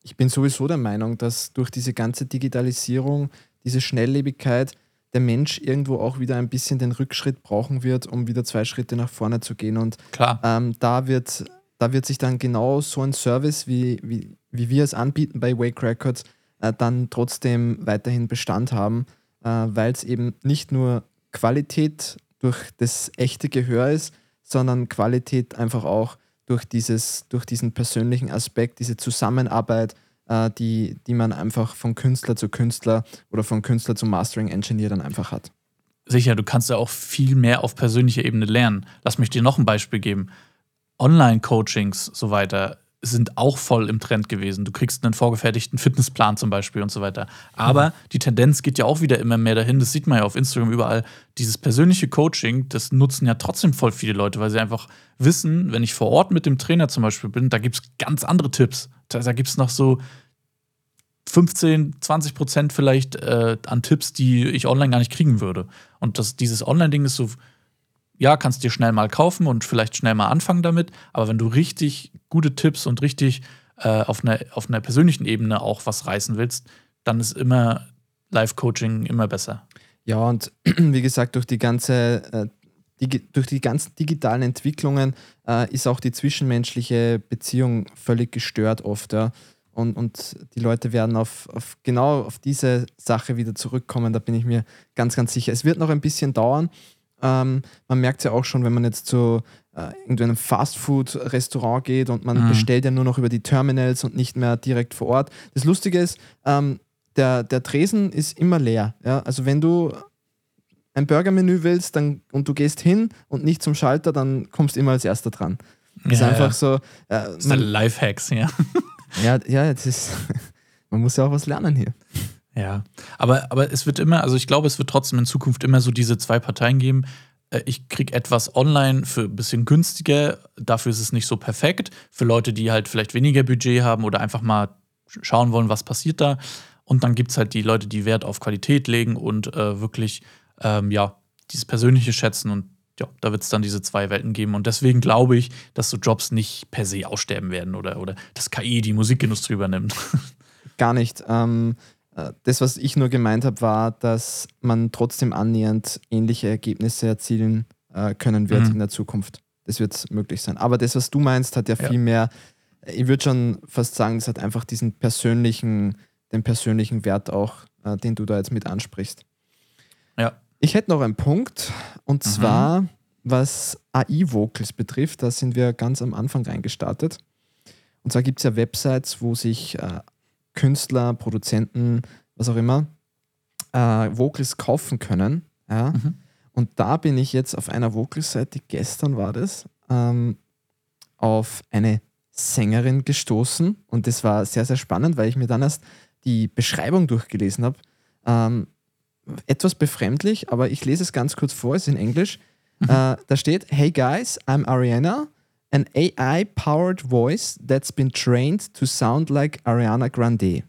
ich bin sowieso der Meinung, dass durch diese ganze Digitalisierung, diese Schnelllebigkeit, der Mensch irgendwo auch wieder ein bisschen den Rückschritt brauchen wird, um wieder zwei Schritte nach vorne zu gehen. Und Klar. ähm, da, wird, da wird sich dann genau so ein Service, wie, wie, wie wir es anbieten bei Wake Records, äh, dann trotzdem weiterhin Bestand haben, äh, weil es eben nicht nur Qualität durch das echte Gehör ist, sondern Qualität einfach auch durch, dieses, durch diesen persönlichen Aspekt, diese Zusammenarbeit, äh, die, die man einfach von Künstler zu Künstler oder von Künstler zu Mastering Engineer dann einfach hat. Sicher, du kannst ja auch viel mehr auf persönlicher Ebene lernen. Lass mich dir noch ein Beispiel geben. Online-Coachings, so weiter, sind auch voll im Trend gewesen. Du kriegst einen vorgefertigten Fitnessplan zum Beispiel und so weiter. Aber mhm. die Tendenz geht ja auch wieder immer mehr dahin. Das sieht man ja auf Instagram überall. Dieses persönliche Coaching, das nutzen ja trotzdem voll viele Leute, weil sie einfach wissen, wenn ich vor Ort mit dem Trainer zum Beispiel bin, da gibt es ganz andere Tipps. Da, da gibt es noch so 15, 20 Prozent vielleicht äh, an Tipps, die ich online gar nicht kriegen würde. Und das, dieses Online-Ding ist so ja, kannst dir schnell mal kaufen und vielleicht schnell mal anfangen damit. Aber wenn du richtig gute Tipps und richtig äh, auf, einer, auf einer persönlichen Ebene auch was reißen willst, dann ist immer Live-Coaching immer besser. Ja, und wie gesagt, durch die ganze äh, durch die ganzen digitalen Entwicklungen äh, ist auch die zwischenmenschliche Beziehung völlig gestört oft. Ja. Und, und die Leute werden auf, auf genau auf diese Sache wieder zurückkommen, da bin ich mir ganz, ganz sicher. Es wird noch ein bisschen dauern, ähm, man merkt es ja auch schon, wenn man jetzt zu äh, irgendeinem Fastfood-Restaurant geht und man mhm. bestellt ja nur noch über die Terminals und nicht mehr direkt vor Ort. Das Lustige ist, ähm, der, der Tresen ist immer leer. Ja? Also wenn du ein Burgermenü willst dann, und du gehst hin und nicht zum Schalter, dann kommst du immer als erster dran. Das ist einfach ja. so. Äh, das ist der Lifehacks, ja. ja, ja, das ist, man muss ja auch was lernen hier. Ja, aber, aber es wird immer, also ich glaube, es wird trotzdem in Zukunft immer so diese zwei Parteien geben. Äh, ich kriege etwas online für ein bisschen günstiger, dafür ist es nicht so perfekt. Für Leute, die halt vielleicht weniger Budget haben oder einfach mal schauen wollen, was passiert da. Und dann gibt es halt die Leute, die Wert auf Qualität legen und äh, wirklich, ähm, ja, dieses persönliche Schätzen und ja, da wird es dann diese zwei Welten geben. Und deswegen glaube ich, dass so Jobs nicht per se aussterben werden oder, oder dass KI die Musikindustrie übernimmt. Gar nicht. Ähm, äh, das, was ich nur gemeint habe, war, dass man trotzdem annähernd ähnliche Ergebnisse erzielen äh, können wird mhm. in der Zukunft. Das wird möglich sein. Aber das, was du meinst, hat ja, ja. viel mehr, ich würde schon fast sagen, das hat einfach diesen persönlichen, den persönlichen Wert auch, äh, den du da jetzt mit ansprichst. Ja. Ich hätte noch einen Punkt, und mhm. zwar, was AI-Vocals betrifft, da sind wir ganz am Anfang reingestartet. Und zwar gibt es ja Websites, wo sich äh, Künstler, Produzenten, was auch immer, äh, Vocals kaufen können. Ja? Mhm. Und da bin ich jetzt auf einer Vocals-Seite, gestern war das, ähm, auf eine Sängerin gestoßen. Und das war sehr, sehr spannend, weil ich mir dann erst die Beschreibung durchgelesen habe. Ähm, etwas befremdlich, aber ich lese es ganz kurz vor, es ist in Englisch. Mhm. Äh, da steht: Hey guys, I'm Ariana an AI powered voice that's been trained to sound like Ariana Grande.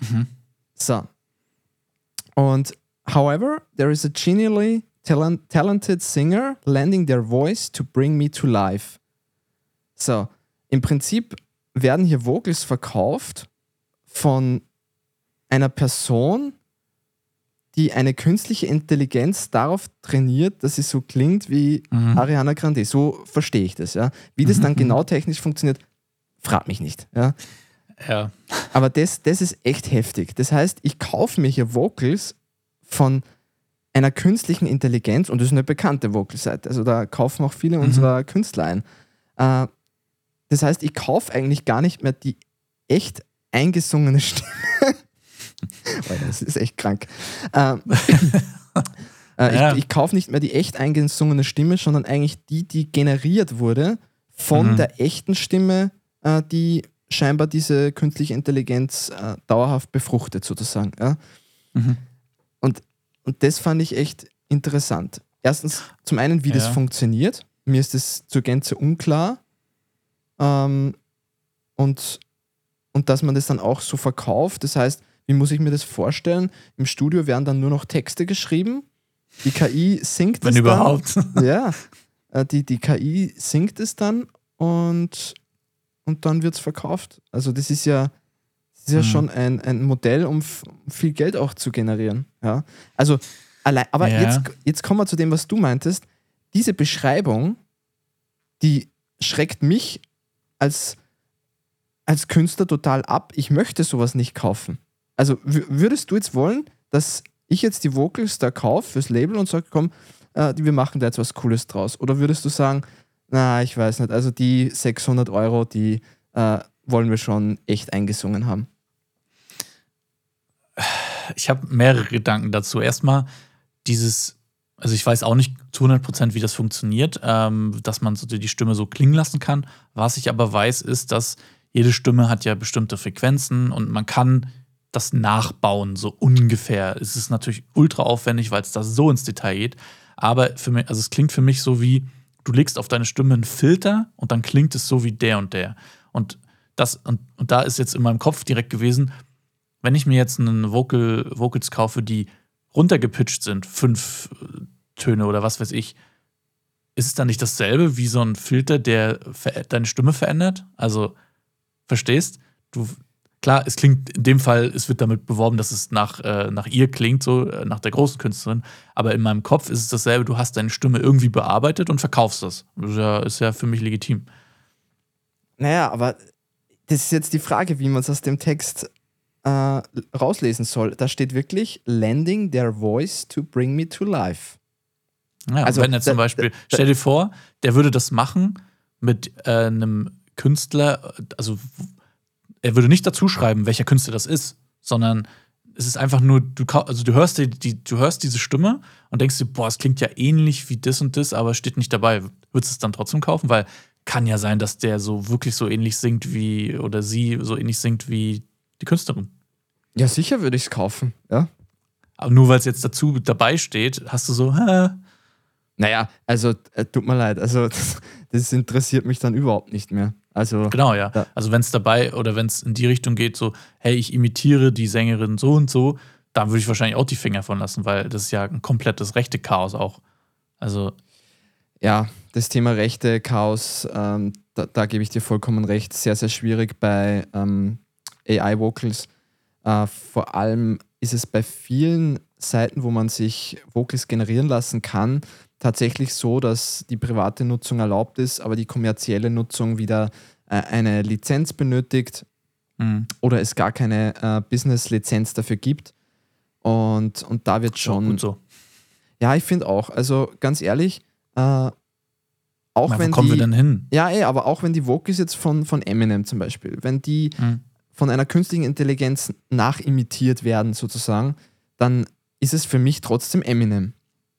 Mhm. So. Und however, there is a genially talent talented singer lending their voice to bring me to life. So, im Prinzip werden hier Vocals verkauft von einer Person, die eine künstliche Intelligenz darauf trainiert, dass sie so klingt wie mhm. Ariana Grande. So verstehe ich das, ja. Wie das dann mhm. genau technisch funktioniert, frag mich nicht. Ja. ja. Aber das, das ist echt heftig. Das heißt, ich kaufe mir hier Vocals von einer künstlichen Intelligenz und das ist eine bekannte Vocalseite. Also da kaufen auch viele mhm. unserer Künstler ein. Äh, das heißt, ich kaufe eigentlich gar nicht mehr die echt eingesungene Stimme das ist echt krank. Ähm, äh, ja. Ich, ich kaufe nicht mehr die echt eingesungene Stimme, sondern eigentlich die, die generiert wurde von mhm. der echten Stimme, äh, die scheinbar diese künstliche Intelligenz äh, dauerhaft befruchtet, sozusagen. Ja? Mhm. Und, und das fand ich echt interessant. Erstens, zum einen, wie ja. das funktioniert. Mir ist das zur Gänze unklar. Ähm, und, und dass man das dann auch so verkauft. Das heißt, wie muss ich mir das vorstellen? Im Studio werden dann nur noch Texte geschrieben. Die KI singt Wenn es überhaupt. Dann. Ja. Äh, die, die KI singt es dann und, und dann wird es verkauft. Also das ist ja, das ist ja mhm. schon ein, ein Modell, um viel Geld auch zu generieren. Ja. Also Allein, aber Ja. jetzt, jetzt kommen wir zu dem, was du meintest. Diese Beschreibung, die schreckt mich als, als Künstler total ab. Ich möchte sowas nicht kaufen. Also wü- würdest du jetzt wollen, dass ich jetzt die Vocals da kaufe fürs Label und sage, komm, äh, wir machen da jetzt was Cooles draus? Oder würdest du sagen, na, ich weiß nicht, also die 600 Euro, die äh, wollen wir schon echt eingesungen haben? ich habe mehrere Gedanken dazu. Erstmal dieses, also ich weiß auch nicht zu 100 Prozent, wie das funktioniert, ähm, dass man so die Stimme so klingen lassen kann. Was ich aber weiß, ist, dass jede Stimme hat ja bestimmte Frequenzen und man kann das nachbauen, so ungefähr. Es ist natürlich ultra aufwendig, weil es da so ins Detail geht. Aber für mich, also es klingt für mich so wie, du legst auf deine Stimme einen Filter und dann klingt es so wie der und der. Und das, und, und da ist jetzt in meinem Kopf direkt gewesen, wenn ich mir jetzt einen Vocal, Vocals kaufe, die runtergepitcht sind, fünf äh, Töne oder was weiß ich, ist es dann nicht dasselbe wie so ein Filter, der deine Stimme verändert? Also, verstehst? Du, klar, es klingt in dem Fall, es wird damit beworben, dass es nach, äh, nach ihr klingt, so äh, nach der großen Künstlerin, aber in meinem Kopf ist es dasselbe, du hast deine Stimme irgendwie bearbeitet und verkaufst das. Das ist ja, ist ja für mich legitim. Naja, aber das ist jetzt die Frage, wie man es aus dem Text äh, rauslesen soll. Da steht wirklich, lending their voice to bring me to life. Ja, Also, wenn er zum da- Beispiel, da- stell dir vor, der würde das machen mit äh, einem Künstler, also er würde nicht dazu schreiben, welcher Künstler das ist, sondern es ist einfach nur, du, also du hörst, die, die, du hörst diese Stimme und denkst dir, boah, es klingt ja ähnlich wie das und das, aber steht nicht dabei. Würdest du es dann trotzdem kaufen? Weil kann ja sein, dass der so wirklich so ähnlich singt wie, oder sie so ähnlich singt wie die Künstlerin. Ja, sicher würde ich es kaufen. Ja. Aber nur weil es jetzt dazu dabei steht, hast du so, hä? Naja, also äh, tut mir leid, also das, das interessiert mich dann überhaupt nicht mehr. Also, Genau, ja. Ja. Also wenn es dabei oder wenn es in die Richtung geht, so, hey, ich imitiere die Sängerin so und so, da würde ich wahrscheinlich auch die Finger von lassen, weil das ist ja ein komplettes rechte Chaos auch. Also, ja, das Thema Rechte, Chaos, ähm, da, da gebe ich dir vollkommen recht. Sehr, sehr schwierig bei ähm, AI-Vocals. Äh, vor allem ist es bei vielen Seiten, wo man sich Vocals generieren lassen kann, tatsächlich so, dass die private Nutzung erlaubt ist, aber die kommerzielle Nutzung wieder äh, eine Lizenz benötigt mh, oder es gar keine äh, Business-Lizenz dafür gibt. Und, und da wird schon gut so. Ja, ich finde auch. Also ganz ehrlich, äh, auch Na, wo wenn kommen die, wir denn hin? Ja, eh, aber auch wenn die Vocals jetzt von, von Eminem zum Beispiel, wenn die Mhm. von einer künstlichen Intelligenz nachimitiert werden, sozusagen, dann ist es für mich trotzdem Eminem.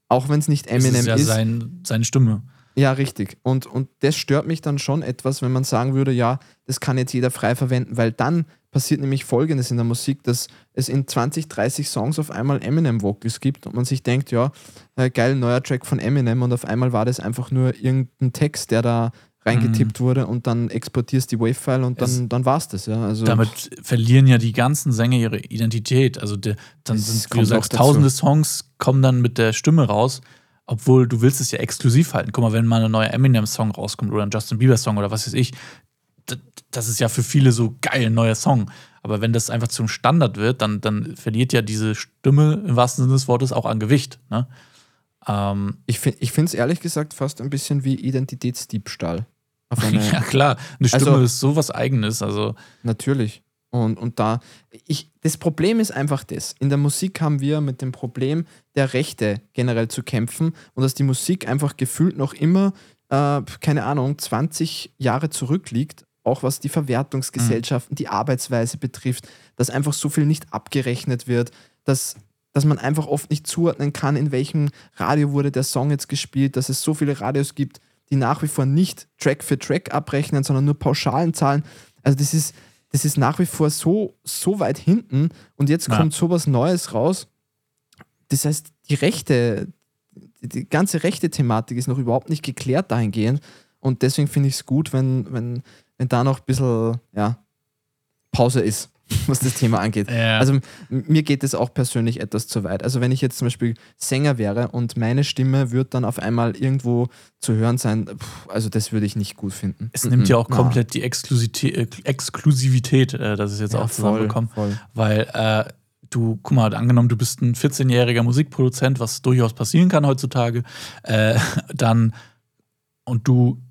Auch wenn es nicht Eminem ist ja ist. Sein, seine Stimme. Ja, richtig. Und, und das stört mich dann schon etwas, wenn man sagen würde, ja, das kann jetzt jeder frei verwenden, weil dann passiert nämlich Folgendes in der Musik, dass es in 20, 30 Songs auf einmal Eminem-Vocals gibt und man sich denkt, ja, äh, geil, neuer Track von Eminem und auf einmal war das einfach nur irgendein Text, der da reingetippt wurde und dann exportierst die Wave-File und Es- dann, dann war es das, ja. Also, Damit verlieren ja die ganzen Sänger ihre Identität. Also der, dann sind, wie du sagst, tausende Songs kommen dann mit der Stimme raus, obwohl du willst es ja exklusiv halten. Guck mal, wenn mal ein neuer Eminem-Song rauskommt oder ein Justin Bieber-Song oder was weiß ich, das ist ja für viele so geil, ein neuer Song. Aber wenn das einfach zum Standard wird, dann, dann verliert ja diese Stimme im wahrsten Sinne des Wortes auch an Gewicht. Ne? Ähm, ich finde es ehrlich gesagt fast ein bisschen wie Identitätsdiebstahl. Ja, klar, eine Stimme Also- ist sowas Eigenes. Also, Natürlich. Und, und da, ich, das Problem ist einfach das. In der Musik haben wir mit dem Problem der Rechte generell zu kämpfen und dass die Musik einfach gefühlt noch immer, äh, keine Ahnung, 20 Jahre zurückliegt, auch was die Verwertungsgesellschaften, die Arbeitsweise betrifft, dass einfach so viel nicht abgerechnet wird, dass, dass man einfach oft nicht zuordnen kann, in welchem Radio wurde der Song jetzt gespielt, dass es so viele Radios gibt, die nach wie vor nicht Track für Track abrechnen, sondern nur pauschalen Zahlen. Also das ist, das ist nach wie vor so, so weit hinten und jetzt Ja. kommt sowas Neues raus. Das heißt, die Rechte, die, ganze rechte Thematik ist noch überhaupt nicht geklärt dahingehend und deswegen finde ich es gut, wenn, wenn, wenn da noch ein bisschen ja, Pause ist, was das Thema angeht. Ja. Also mir geht es auch persönlich etwas zu weit. Also wenn ich jetzt zum Beispiel Sänger wäre und meine Stimme wird dann auf einmal irgendwo zu hören sein, pff, also das würde ich nicht gut finden. es nimmt ja auch komplett die Exklusivität, äh, Exklusivität äh, das ist jetzt Ja, auch voll, zusammengekommen. voll. Weil äh, du, guck mal, angenommen, du bist ein 14-jähriger Musikproduzent, was durchaus passieren kann heutzutage, äh, dann und du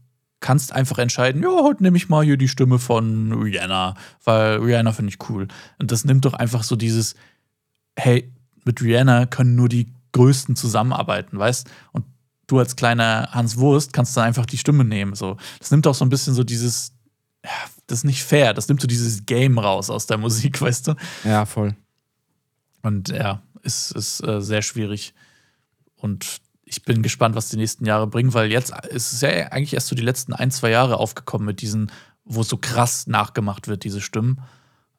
kannst einfach entscheiden, ja, heute nehme ich mal hier die Stimme von Rihanna, weil Rihanna finde ich cool. Und das nimmt doch einfach so dieses, hey, mit Rihanna können nur die Größten zusammenarbeiten, weißt? Und du als kleiner Hans Wurst kannst dann einfach die Stimme nehmen. So. Das nimmt auch so ein bisschen so dieses, ja, das ist nicht fair, das nimmt so dieses Game raus aus der Musik, weißt du? Ja, voll. Und ja, ist, ist äh, sehr schwierig. Und ich bin gespannt, was die nächsten Jahre bringen, weil jetzt ist es ja eigentlich erst so die letzten ein, zwei Jahre aufgekommen mit diesen, wo so krass nachgemacht wird, diese Stimmen,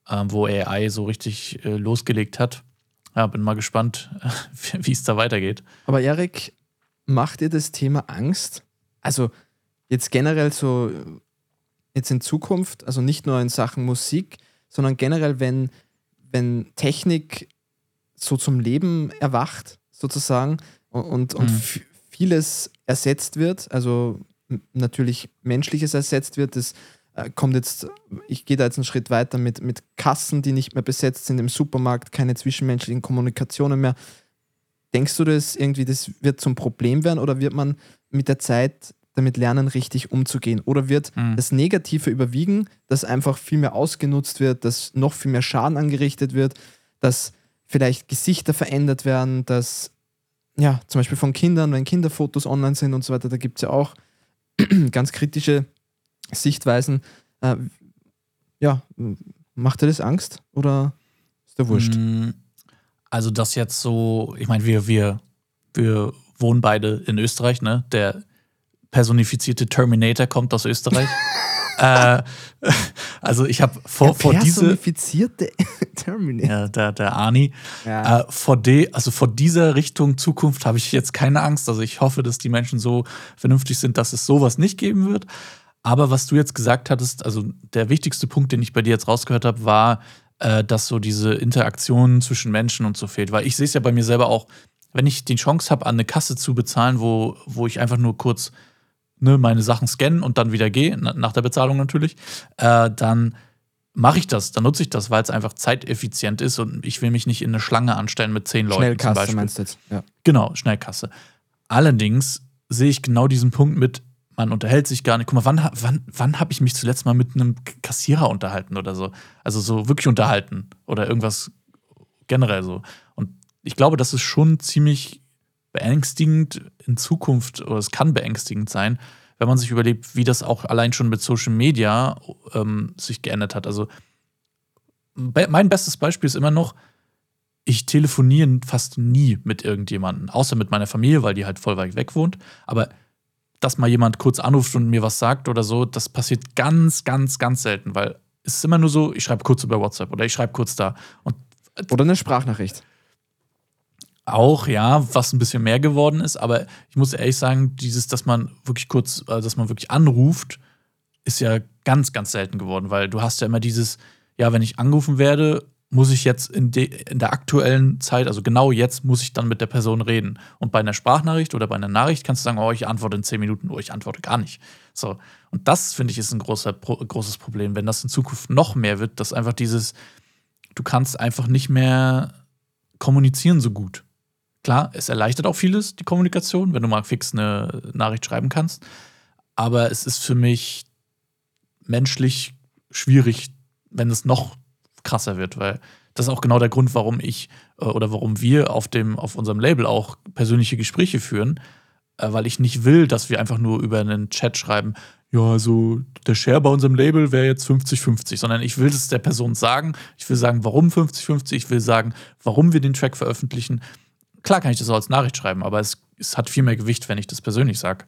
ähm, wo AI so richtig äh, losgelegt hat. Ja, bin mal gespannt, wie es da weitergeht. Aber Erik, macht dir das Thema Angst? Also jetzt generell so, jetzt in Zukunft, also nicht nur in Sachen Musik, sondern generell, wenn, wenn Technik so zum Leben erwacht, sozusagen, und, und mhm. vieles ersetzt wird, also natürlich Menschliches ersetzt wird, das äh, kommt jetzt, ich gehe da jetzt einen Schritt weiter mit, mit Kassen, die nicht mehr besetzt sind im Supermarkt, keine zwischenmenschlichen Kommunikationen mehr. Denkst du, dass irgendwie das wird zum Problem werden oder wird man mit der Zeit damit lernen, richtig umzugehen? Oder wird mhm. das Negative überwiegen, dass einfach viel mehr ausgenutzt wird, dass noch viel mehr Schaden angerichtet wird, dass vielleicht Gesichter verändert werden, dass ja, zum Beispiel von Kindern, wenn Kinderfotos online sind und so weiter, da gibt es ja auch ganz kritische Sichtweisen. Äh, ja, macht dir das Angst oder ist der wurscht? Mm, also, das jetzt so, ich meine, wir, wir, wir wohnen beide in Österreich, ne? Der personifizierte Terminator kommt aus Österreich. äh, also ich habe vor, vor diese Terminator. Ja, der, der Ani. Ja. Äh, vor, de, also vor dieser Richtung Zukunft habe ich jetzt keine Angst. Also ich hoffe, dass die Menschen so vernünftig sind, dass es sowas nicht geben wird. Aber was du jetzt gesagt hattest, also der wichtigste Punkt, den ich bei dir jetzt rausgehört habe, war, äh, dass so diese Interaktion zwischen Menschen und so fehlt. Weil ich sehe es ja bei mir selber auch, wenn ich die Chance habe, an eine Kasse zu bezahlen, wo, wo ich einfach nur kurz ne, meine Sachen scannen und dann wieder gehe, nach der Bezahlung natürlich, äh, dann mache ich das, dann nutze ich das, weil es einfach zeiteffizient ist und ich will mich nicht in eine Schlange anstellen mit zehn Leuten. Schnellkasse zum Beispiel. meinst du jetzt? Ja. Genau, Schnellkasse. Allerdings sehe ich genau diesen Punkt mit, man unterhält sich gar nicht. Guck mal, wann, wann, wann habe ich mich zuletzt mal mit einem Kassierer unterhalten oder so? Also so wirklich unterhalten oder irgendwas generell so. Und ich glaube, das ist schon ziemlich beängstigend in Zukunft, oder es kann beängstigend sein, wenn man sich überlegt, wie das auch allein schon mit Social Media ähm, sich geändert hat. Also be mein bestes Beispiel ist immer noch, ich telefoniere fast nie mit irgendjemandem, außer mit meiner Familie, weil die halt voll weit weg wohnt. Aber dass mal jemand kurz anruft und mir was sagt oder so, das passiert ganz, ganz, ganz selten, weil es ist immer nur so, ich schreibe kurz über WhatsApp oder ich schreibe kurz da. Und oder eine Sprachnachricht. Auch, ja, was ein bisschen mehr geworden ist, aber ich muss ehrlich sagen, dieses, dass man wirklich kurz, also dass man wirklich anruft, ist ja ganz, ganz selten geworden, weil du hast ja immer dieses, ja, wenn ich angerufen werde, muss ich jetzt in, in der aktuellen Zeit, also genau jetzt, muss ich dann mit der Person reden. Und bei einer Sprachnachricht oder bei einer Nachricht kannst du sagen, oh, ich antworte in zehn Minuten, oh, ich antworte gar nicht. So. Und das, finde ich, ist ein großer, großes Problem, wenn das in Zukunft noch mehr wird, dass einfach dieses, du kannst einfach nicht mehr kommunizieren so gut. Klar, es erleichtert auch vieles, die Kommunikation, wenn du mal fix eine Nachricht schreiben kannst. Aber es ist für mich menschlich schwierig, wenn es noch krasser wird, weil das ist auch genau der Grund, warum ich äh, oder warum wir auf, dem, auf unserem Label auch persönliche Gespräche führen, äh, weil ich nicht will, dass wir einfach nur über einen Chat schreiben, ja, also der Share bei unserem Label wäre jetzt 50-50, sondern ich will es der Person sagen. Ich will sagen, warum 50-50, ich will sagen, warum wir den Track veröffentlichen. Klar kann ich das auch als Nachricht schreiben, aber es, es hat viel mehr Gewicht, wenn ich das persönlich sage.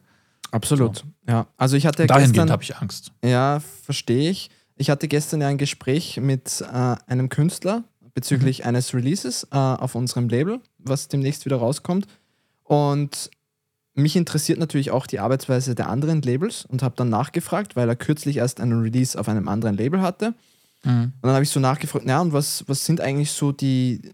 Absolut. So. Ja, also ich hatte Dahingehend habe ich Angst. Ja, verstehe ich. Ich hatte gestern ja ein Gespräch mit äh, einem Künstler bezüglich mhm. eines Releases äh, auf unserem Label, was demnächst wieder rauskommt. Und mich interessiert natürlich auch die Arbeitsweise der anderen Labels und habe dann nachgefragt, weil er kürzlich erst einen Release auf einem anderen Label hatte. Mhm. Und dann habe ich so nachgefragt, ja, und was, was sind eigentlich so die,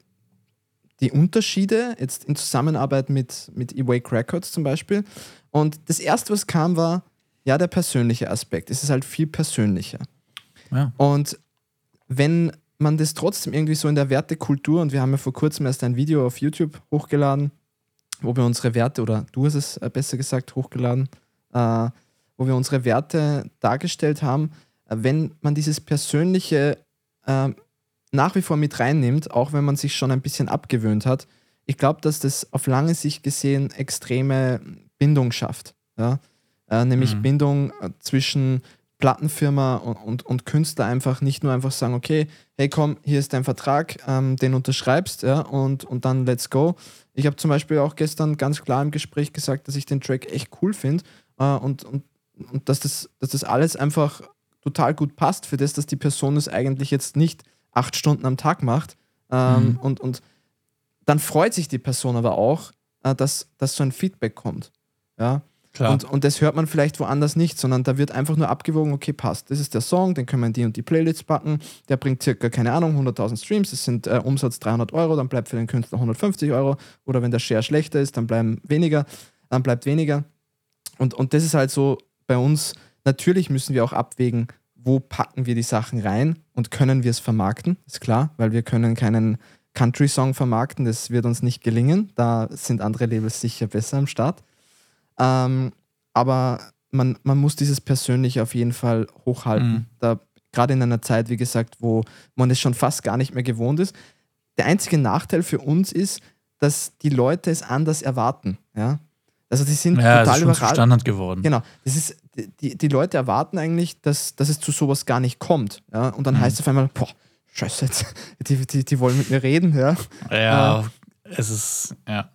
die Unterschiede jetzt in Zusammenarbeit mit, mit E-Wake Records zum Beispiel. Und das erste, was kam, war ja der persönliche Aspekt. Es ist halt viel persönlicher. Ja. Und wenn man das trotzdem irgendwie so in der Wertekultur, und wir haben ja vor kurzem erst ein Video auf YouTube hochgeladen, wo wir unsere Werte, oder du hast es äh, besser gesagt hochgeladen, äh, wo wir unsere Werte dargestellt haben, äh, wenn man dieses persönliche äh, nach wie vor mit reinnimmt, auch wenn man sich schon ein bisschen abgewöhnt hat, ich glaube, dass das auf lange Sicht gesehen extreme Bindung schafft. Ja? Äh, nämlich mhm. Bindung äh, zwischen Plattenfirma und, und, und, Künstler einfach nicht nur einfach sagen, okay, hey komm, hier ist dein Vertrag, ähm, den unterschreibst, ja, und, und dann let's go. Ich habe zum Beispiel auch gestern ganz klar im Gespräch gesagt, dass ich den Track echt cool finde äh, und, und, und dass, das, dass das alles einfach total gut passt für das, dass die Person es eigentlich jetzt nicht acht Stunden am Tag macht. Ähm, mhm. und, und dann freut sich die Person aber auch, äh, dass, dass so ein Feedback kommt. Ja. Klar. Und, und das hört man vielleicht woanders nicht, sondern da wird einfach nur abgewogen, okay, passt, das ist der Song, den können wir in die und die Playlist packen, der bringt circa, keine Ahnung, 100.000 Streams, das sind äh, Umsatz 300 Euro, dann bleibt für den Künstler 150 Euro oder wenn der Share schlechter ist, dann bleiben weniger, dann bleibt weniger. Und, und das ist halt so bei uns, natürlich müssen wir auch abwägen, wo packen wir die Sachen rein und können wir es vermarkten, ist klar, weil wir können keinen Country-Song vermarkten, das wird uns nicht gelingen, da sind andere Labels sicher besser am Start. Ähm, aber man, man muss dieses persönlich auf jeden Fall hochhalten. Mhm. Da, gerade in einer Zeit, wie gesagt, wo man es schon fast gar nicht mehr gewohnt ist. Der einzige Nachteil für uns ist, dass die Leute es anders erwarten. Ja? Also die sind ja, total überrascht. Standard geworden. Genau. Das ist, die, die Leute erwarten eigentlich, dass, dass es zu sowas gar nicht kommt. Ja? Und dann mhm. heißt es auf einmal, boah, scheiße, die, die, die wollen mit mir reden. Ja, ja äh, es ist, ja.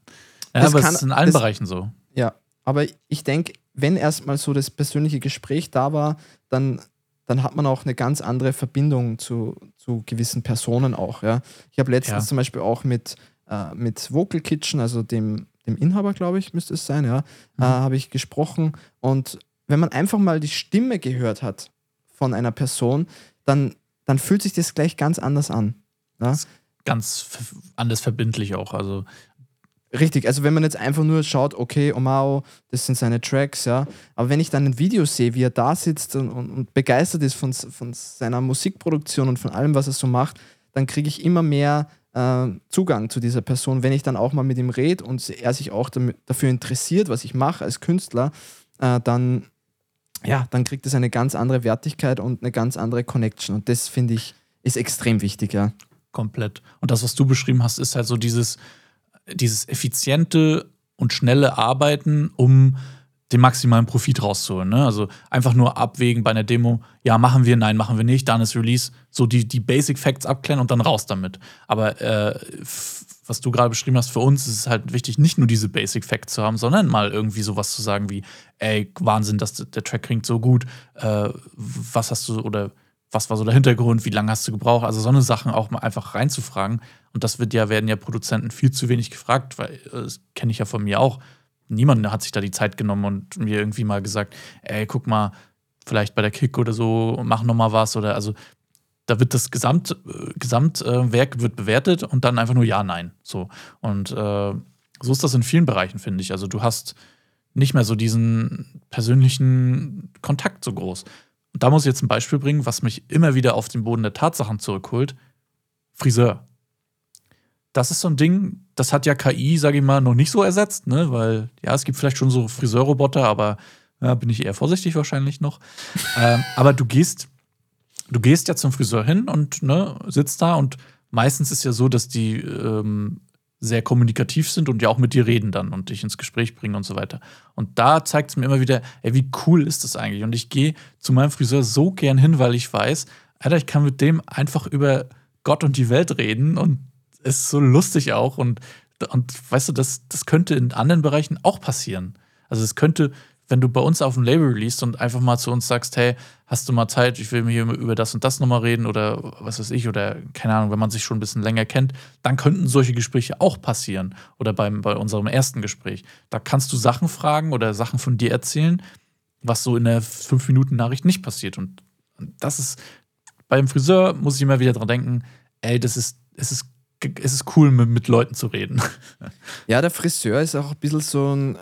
Ja, aber kann, es ist in allen das, Bereichen so. Ja, aber ich denke, wenn erstmal so das persönliche Gespräch da war, dann, dann hat man auch eine ganz andere Verbindung zu, zu gewissen Personen auch. Ja. Ich habe letztens ja. zum Beispiel auch mit, äh, mit Vocal Kitchen, also dem, dem Inhaber, glaube ich, müsste es sein, ja, mhm. äh, habe ich gesprochen. Und wenn man einfach mal die Stimme gehört hat von einer Person, dann, dann fühlt sich das gleich ganz anders an. Ja? Ganz anders verbindlich auch. Also Richtig, also wenn man jetzt einfach nur schaut, okay, Omao, das sind seine Tracks, ja. Aber wenn ich dann ein Video sehe, wie er da sitzt und, und, und begeistert ist von, von seiner Musikproduktion und von allem, was er so macht, dann kriege ich immer mehr äh, Zugang zu dieser Person. Wenn ich dann auch mal mit ihm rede und er sich auch damit, dafür interessiert, was ich mache als Künstler, äh, dann, ja, dann kriegt es eine ganz andere Wertigkeit und eine ganz andere Connection. Und das finde ich ist extrem wichtig, ja. Komplett. Und das, was du beschrieben hast, ist halt so dieses dieses effiziente und schnelle Arbeiten, um den maximalen Profit rauszuholen. Ne? Also einfach nur abwägen bei einer Demo, ja, machen wir, nein, machen wir nicht, dann ist Release, so die, die Basic Facts abklären und dann raus damit. Aber äh, was du gerade beschrieben hast, für uns ist es halt wichtig, nicht nur diese Basic Facts zu haben, sondern mal irgendwie sowas zu sagen wie, ey, Wahnsinn, dass der Track klingt so gut, äh, was hast du oder was war so der Hintergrund, wie lange hast du gebraucht? Also so eine Sachen auch mal einfach reinzufragen. Und das wird ja, werden ja Produzenten viel zu wenig gefragt, weil äh, das kenne ich ja von mir auch. Niemand hat sich da die Zeit genommen und mir irgendwie mal gesagt, ey, guck mal, vielleicht bei der Kick oder so, mach noch mal was oder also da wird das Gesamt, äh, Gesamtwerk wird bewertet und dann einfach nur ja, nein. So. Und äh, so ist das in vielen Bereichen, finde ich. Also du hast nicht mehr so diesen persönlichen Kontakt so groß. Und da muss ich jetzt ein Beispiel bringen, was mich immer wieder auf den Boden der Tatsachen zurückholt. Friseur. Das ist so ein Ding, das hat ja KI, sage ich mal, noch nicht so ersetzt, ne? Weil, ja, es gibt vielleicht schon so Friseurroboter, aber ja, bin ich eher vorsichtig wahrscheinlich noch. ähm, aber du gehst, du gehst ja zum Friseur hin und ne, sitzt da und meistens ist ja so, dass die ähm, sehr kommunikativ sind und ja auch mit dir reden dann und dich ins Gespräch bringen und so weiter. Und da zeigt es mir immer wieder, ey, wie cool ist das eigentlich? Und ich gehe zu meinem Friseur so gern hin, weil ich weiß, Alter, ich kann mit dem einfach über Gott und die Welt reden und ist so lustig auch. Und, und weißt du, das, das könnte in anderen Bereichen auch passieren. Also es könnte wenn du bei uns auf dem Label releast und einfach mal zu uns sagst, hey, hast du mal Zeit, ich will mir hier über das und das nochmal reden oder was weiß ich, oder keine Ahnung, wenn man sich schon ein bisschen länger kennt, dann könnten solche Gespräche auch passieren. Oder beim, bei unserem ersten Gespräch. Da kannst du Sachen fragen oder Sachen von dir erzählen, was so in der 5-Minuten-Nachricht nicht passiert. Und das ist, beim Friseur muss ich immer wieder dran denken, ey, das ist, es ist es ist cool, mit, mit Leuten zu reden. Ja, der Friseur ist auch ein bisschen so ein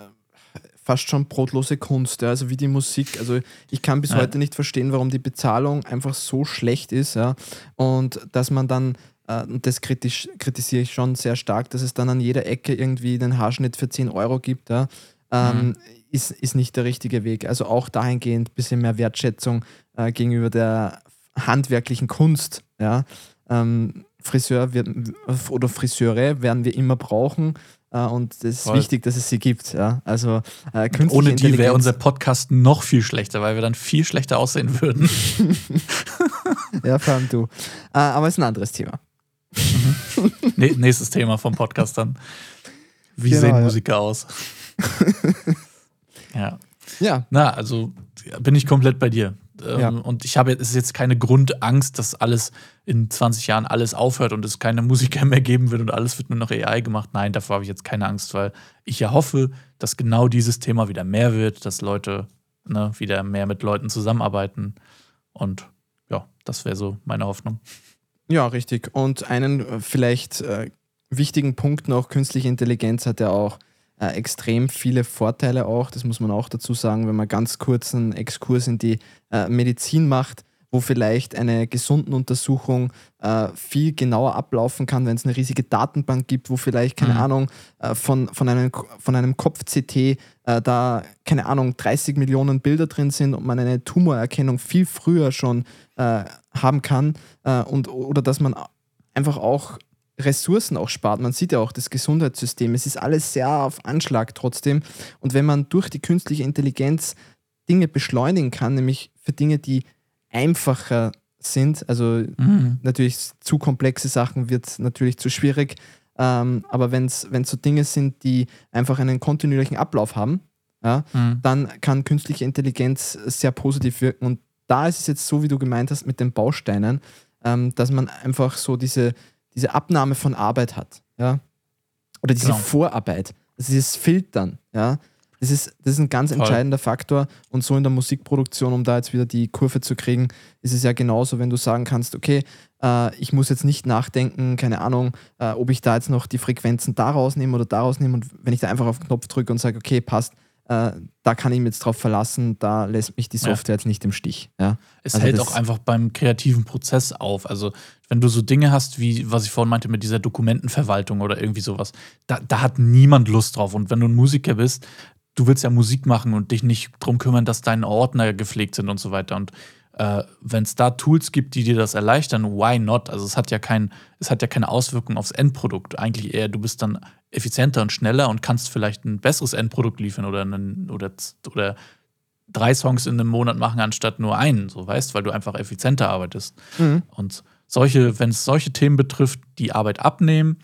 fast schon brotlose Kunst, ja, also wie die Musik. Also ich kann bis Ja. heute nicht verstehen, warum die Bezahlung einfach so schlecht ist, ja. Und dass man dann, äh, und das kritisch, kritisiere ich schon sehr stark, dass es dann an jeder Ecke irgendwie den Haarschnitt für 10 Euro gibt, ja, ähm, ist, ist nicht der richtige Weg. Also auch dahingehend ein bisschen mehr Wertschätzung äh, gegenüber der handwerklichen Kunst, ja. Ähm, Friseur wird, oder Friseure werden wir immer brauchen. Äh, und es ist Voll. wichtig, dass es sie gibt. Ja? Also äh, Ohne die wäre unser Podcast noch viel schlechter, weil wir dann viel schlechter aussehen würden. Ja, vor allem du. Äh, aber ist ein anderes Thema. nee, nächstes Thema vom Podcast dann. Wie Genau, sehen ja. Musiker aus? ja. Ja, Na, also bin ich komplett bei dir. Ähm, Ja. Und ich habe jetzt, ist jetzt keine Grundangst, dass alles in 20 Jahren alles aufhört und es keine Musiker mehr geben wird und alles wird nur noch AI gemacht. Nein, davor habe ich jetzt keine Angst, weil ich ja hoffe, dass genau dieses Thema wieder mehr wird, dass Leute ne, wieder mehr mit Leuten zusammenarbeiten. Und ja, das wäre so meine Hoffnung. ja, richtig. Und einen äh, vielleicht äh, wichtigen Punkt noch, künstliche Intelligenz hat ja auch äh, extrem viele Vorteile auch. Das muss man auch dazu sagen, wenn man ganz kurz einen Exkurs in die äh, Medizin macht, wo vielleicht eine gesunden Untersuchung äh, viel genauer ablaufen kann, wenn es eine riesige Datenbank gibt, wo vielleicht, keine Mhm. Ahnung, äh, von, von einem, von einem Kopf-CT äh, da, keine Ahnung, 30 Millionen Bilder drin sind und man eine Tumorerkennung viel früher schon äh, haben kann und, oder dass man einfach auch Ressourcen auch spart. Man sieht ja auch das Gesundheitssystem. Es ist alles sehr auf Anschlag trotzdem. Und wenn man durch die künstliche Intelligenz Dinge beschleunigen kann, nämlich für Dinge, die einfacher sind, also Mhm. natürlich zu komplexe Sachen wird natürlich zu schwierig. Ähm, aber wenn es so Dinge sind, die einfach einen kontinuierlichen Ablauf haben, ja, Mhm. dann kann künstliche Intelligenz sehr positiv wirken. Und da ist es jetzt so, wie du gemeint hast, mit den Bausteinen, ähm, dass man einfach so diese, diese Abnahme von Arbeit hat. Ja? Oder diese Genau. Vorarbeit, also dieses Filtern. Ja? Das, ist, das ist ein ganz Voll. entscheidender Faktor. Und so in der Musikproduktion, um da jetzt wieder die Kurve zu kriegen, ist es ja genauso, wenn du sagen kannst, okay, äh, ich muss jetzt nicht nachdenken, keine Ahnung, äh, ob ich da jetzt noch die Frequenzen da rausnehme oder da rausnehme. Und wenn ich da einfach auf den Knopf drücke und sage, okay, passt, äh, da kann ich mich jetzt drauf verlassen, da lässt mich die Ja. Software jetzt nicht im Stich. Ja? Es Also hält auch einfach beim kreativen Prozess auf. Also, wenn du so Dinge hast, wie was ich vorhin meinte mit dieser Dokumentenverwaltung oder irgendwie sowas, da, da hat niemand Lust drauf. Und wenn du ein Musiker bist, du willst ja Musik machen und dich nicht drum kümmern, dass deine Ordner gepflegt sind und so weiter. Und äh, wenn es da Tools gibt, die dir das erleichtern, why not? Also es hat ja kein, es hat ja keine Auswirkung aufs Endprodukt. Eigentlich eher, du bist dann effizienter und schneller und kannst vielleicht ein besseres Endprodukt liefern oder einen, oder, oder drei Songs in einem Monat machen, anstatt nur einen, so weißt, weil du einfach effizienter arbeitest. Mhm. Und solche, wenn es solche Themen betrifft, die Arbeit abnehmen,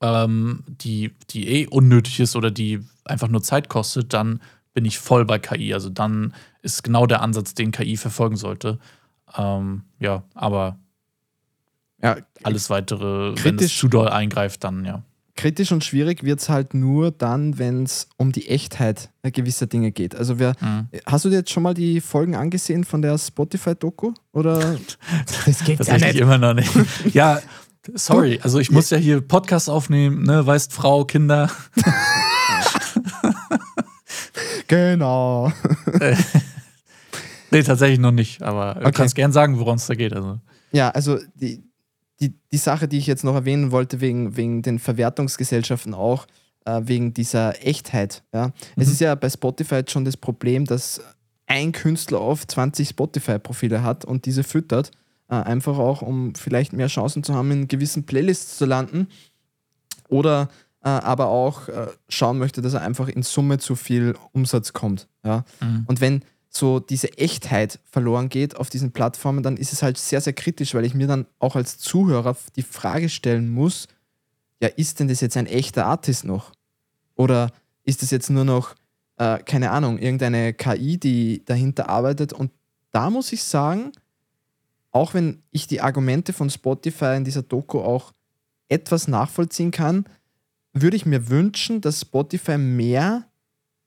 ähm, die, die eh unnötig ist oder die einfach nur Zeit kostet, dann bin ich voll bei KI. Also dann ist genau der Ansatz, den KI verfolgen sollte. Ähm, ja, aber Ja, alles weitere, wenn es Kritisch- zu doll eingreift, dann ja. kritisch und schwierig wird es halt nur dann, wenn es um die Echtheit gewisser Dinge geht. Also wer, Mhm. hast du dir jetzt schon mal die Folgen angesehen von der Spotify-Doku? Oder? Das geht Tatsächlich immer noch nicht. ja, sorry. Also ich muss ja hier Podcast aufnehmen, ne, weißt Frau, Kinder. Genau. Nee, tatsächlich noch nicht, aber du Okay. kannst gern sagen, worum es da geht. Also. Ja, also die, die, die Sache, die ich jetzt noch erwähnen wollte, wegen, wegen den Verwertungsgesellschaften auch, äh, wegen dieser Echtheit. Ja. Es Mhm. ist ja bei Spotify schon das Problem, dass ein Künstler oft 20 Spotify-Profile hat und diese füttert, äh, einfach auch, um vielleicht mehr Chancen zu haben, in gewissen Playlists zu landen. Oder äh, aber auch äh, schauen möchte, dass er einfach in Summe zu viel Umsatz kommt. Ja. Mhm. Und wenn so diese Echtheit verloren geht auf diesen Plattformen, dann ist es halt sehr, sehr kritisch, weil ich mir dann auch als Zuhörer die Frage stellen muss, ja, ist denn das jetzt ein echter Artist noch? Oder ist das jetzt nur noch, äh, keine Ahnung, irgendeine KI, die dahinter arbeitet? Und da muss ich sagen, auch wenn ich die Argumente von Spotify in dieser Doku auch etwas nachvollziehen kann, würde ich mir wünschen, dass Spotify mehr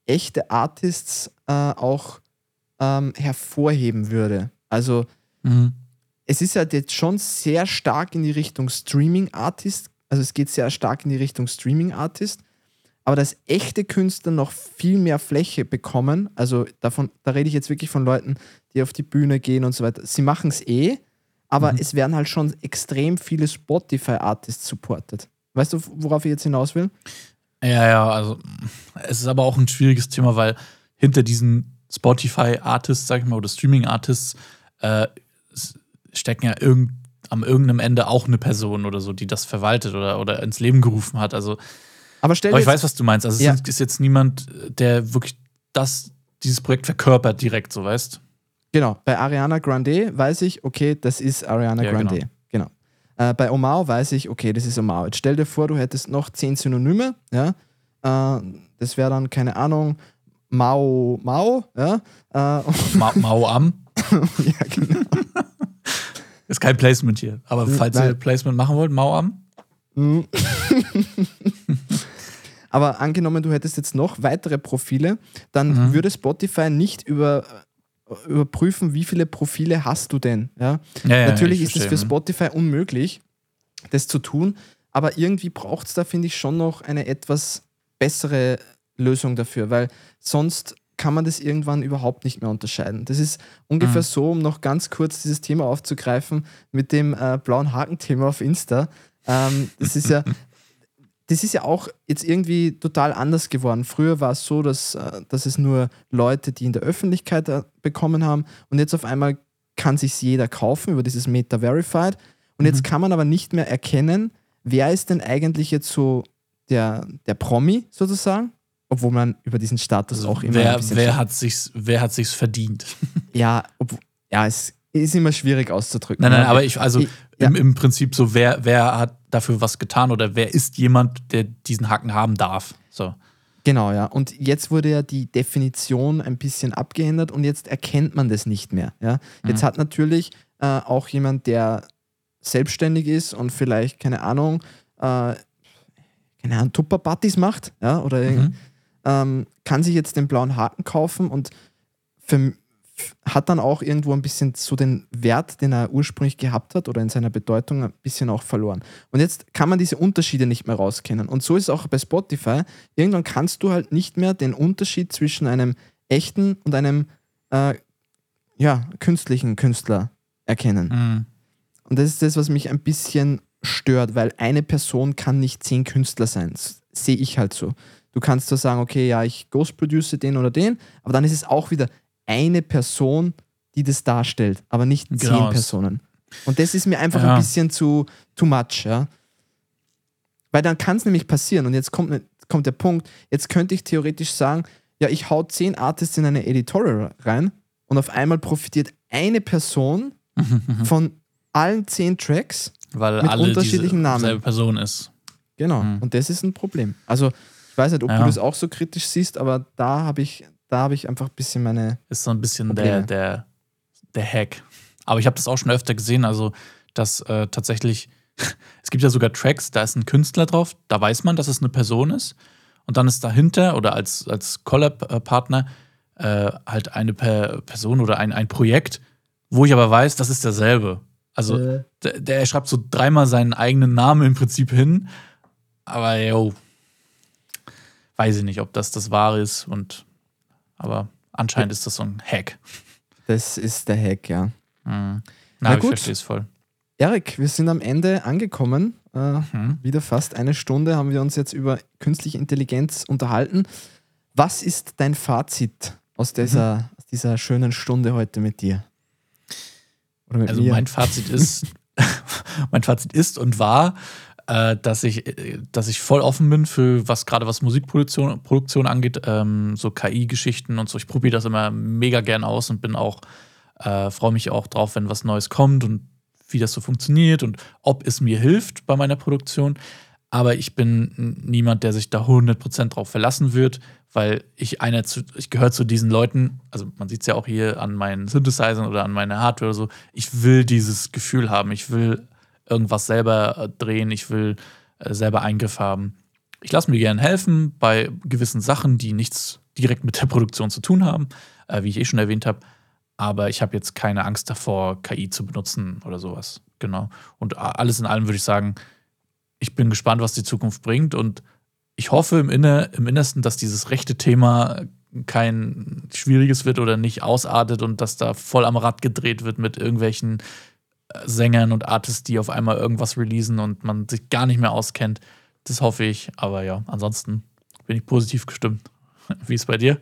echte Artists äh, auch ähm, hervorheben würde. Also Mhm. es ist halt jetzt schon sehr stark in die Richtung Streaming-Artist, also es geht sehr stark in die Richtung Streaming-Artist, aber dass echte Künstler noch viel mehr Fläche bekommen, also davon, da rede ich jetzt wirklich von Leuten, die auf die Bühne gehen und so weiter. Sie machen es eh, aber mhm. es werden halt schon extrem viele Spotify-Artists supported. Weißt du, worauf ich jetzt hinaus will? Ja, ja, also es ist aber auch ein schwieriges Thema, weil hinter diesen Spotify-Artists, sag ich mal, oder Streaming-Artists äh, stecken ja irgend, am irgendeinem Ende auch eine Person oder so, die das verwaltet oder, oder ins Leben gerufen hat. Also, aber, stell aber ich weiß, was du meinst. Also, ja. es ist jetzt niemand, der wirklich das, dieses Projekt verkörpert direkt, so weißt Genau, bei Ariana Grande weiß ich, okay, das ist Ariana ja, Grande. Genau. genau. Äh, bei Omar weiß ich, okay, das ist Omar. Jetzt stell dir vor, du hättest noch zehn Synonyme, ja. Äh, das wäre dann, keine Ahnung, Mao Mao, ja. Äh, Ma Mao Am. ja, genau. Ist kein Placement hier. Aber falls Nein. ihr Placement machen wollt, Mao Am. Hm. Aber angenommen, du hättest jetzt noch weitere Profile, dann mhm. würde Spotify nicht über, überprüfen, wie viele Profile hast du denn. Ja? ja, ja Natürlich ist es für Spotify unmöglich, das zu tun, aber irgendwie braucht es da, finde ich, schon noch eine etwas bessere Lösung dafür, weil sonst kann man das irgendwann überhaupt nicht mehr unterscheiden. Das ist ungefähr mhm. so, um noch ganz kurz dieses Thema aufzugreifen mit dem äh, blauen Haken-Thema auf Insta. Ähm, das ist ja, das ist ja auch jetzt irgendwie total anders geworden. Früher war es so, dass, äh, dass es nur Leute, die in der Öffentlichkeit äh, bekommen haben und jetzt auf einmal kann sich jeder kaufen über dieses Meta Verified und jetzt mhm. kann man aber nicht mehr erkennen, wer ist denn eigentlich jetzt so der, der Promi sozusagen obwohl man über diesen Status also auch immer wer, ein bisschen wer hat sich's wer hat sich's verdient ja ob, ja es ist immer schwierig auszudrücken nein nein aber ich also ich, ja. im, im Prinzip so wer wer hat dafür was getan oder wer ist jemand der diesen Haken haben darf so Genau, ja. Und jetzt wurde ja die Definition ein bisschen abgeändert und jetzt erkennt man das nicht mehr. Ja? Jetzt mhm. hat natürlich äh, auch jemand, der selbstständig ist und vielleicht, keine Ahnung, äh, keine Ahnung, Tupper-Partys macht, ja, oder mhm ähm, kann sich jetzt den blauen Haken kaufen und für, hat dann auch irgendwo ein bisschen so den Wert, den er ursprünglich gehabt hat oder in seiner Bedeutung ein bisschen auch verloren. Und jetzt kann man diese Unterschiede nicht mehr rauskennen. Und so ist es auch bei Spotify. Irgendwann kannst du halt nicht mehr den Unterschied zwischen einem echten und einem äh, ja, künstlichen Künstler erkennen. Mhm. Und das ist das, was mich ein bisschen stört, weil eine Person kann nicht zehn Künstler sein. Das sehe ich halt so. Du kannst zwar sagen, okay, ja, ich ghost produce den oder den, aber dann ist es auch wieder eine Person, die das darstellt, aber nicht genau. zehn Personen. Und das ist mir einfach ja. ein bisschen zu too much, ja. Weil dann kann es nämlich passieren, und jetzt kommt, ne, kommt der Punkt, jetzt könnte ich theoretisch sagen, ja, ich hau zehn Artists in eine Editorial rein und auf einmal profitiert eine Person von allen zehn Tracks Weil mit alle unterschiedlichen Namen. Selbe Person ist. Genau. Mhm. Und das ist ein Problem. Also weiß nicht, ob ja. du das auch so kritisch siehst, aber da habe ich, da ich einfach ein bisschen meine. Ist so ein bisschen der, der, der Hack. Aber ich habe das auch schon öfter gesehen, also dass äh, tatsächlich, es gibt ja sogar Tracks, da ist ein Künstler drauf, da weiß man, dass es eine Person ist. Und dann ist dahinter oder als, als Collab-Partner äh, halt eine per Person oder ein, ein Projekt, wo ich aber weiß, das ist derselbe. Also äh. der, der schreibt so dreimal seinen eigenen Namen im Prinzip hin. Aber yo, weiß ich nicht, ob das das Wahre ist. Und, aber anscheinend ist das so ein Hack. Das ist der Hack, ja. Mhm. Na, Na gut. ich verstehe es voll. Erik, wir sind am Ende angekommen. Äh, mhm. Wieder fast eine Stunde haben wir uns jetzt über künstliche Intelligenz unterhalten. Was ist dein Fazit aus dieser, mhm. aus dieser schönen Stunde heute mit dir? also mir? mein Fazit ist, mein Fazit ist und war, äh, dass ich, äh, dass ich voll offen bin für was gerade was Musikproduktion Produktion angeht, ähm, so KI-Geschichten und so. Ich probiere das immer mega gern aus und bin auch, äh, freue mich auch drauf, wenn was Neues kommt und wie das so funktioniert und ob es mir hilft bei meiner Produktion. Aber ich bin niemand, der sich da 100% drauf verlassen wird, weil ich einer zu, ich gehöre zu diesen Leuten, also man sieht es ja auch hier an meinen Synthesizern oder an meiner Hardware oder so, ich will dieses Gefühl haben, ich will irgendwas selber äh, drehen, ich will äh, selber Eingriff haben. Ich lasse mir gerne helfen bei gewissen Sachen, die nichts direkt mit der Produktion zu tun haben, äh, wie ich eh schon erwähnt habe. Aber ich habe jetzt keine Angst davor, KI zu benutzen oder sowas. Genau. Und alles in allem würde ich sagen, ich bin gespannt, was die Zukunft bringt und ich hoffe im, Inner, im Innersten, dass dieses rechte Thema kein schwieriges wird oder nicht ausartet und dass da voll am Rad gedreht wird mit irgendwelchen Sängern und Artists, die auf einmal irgendwas releasen und man sich gar nicht mehr auskennt. Das hoffe ich. Aber ja, ansonsten bin ich positiv gestimmt. Wie ist es bei dir?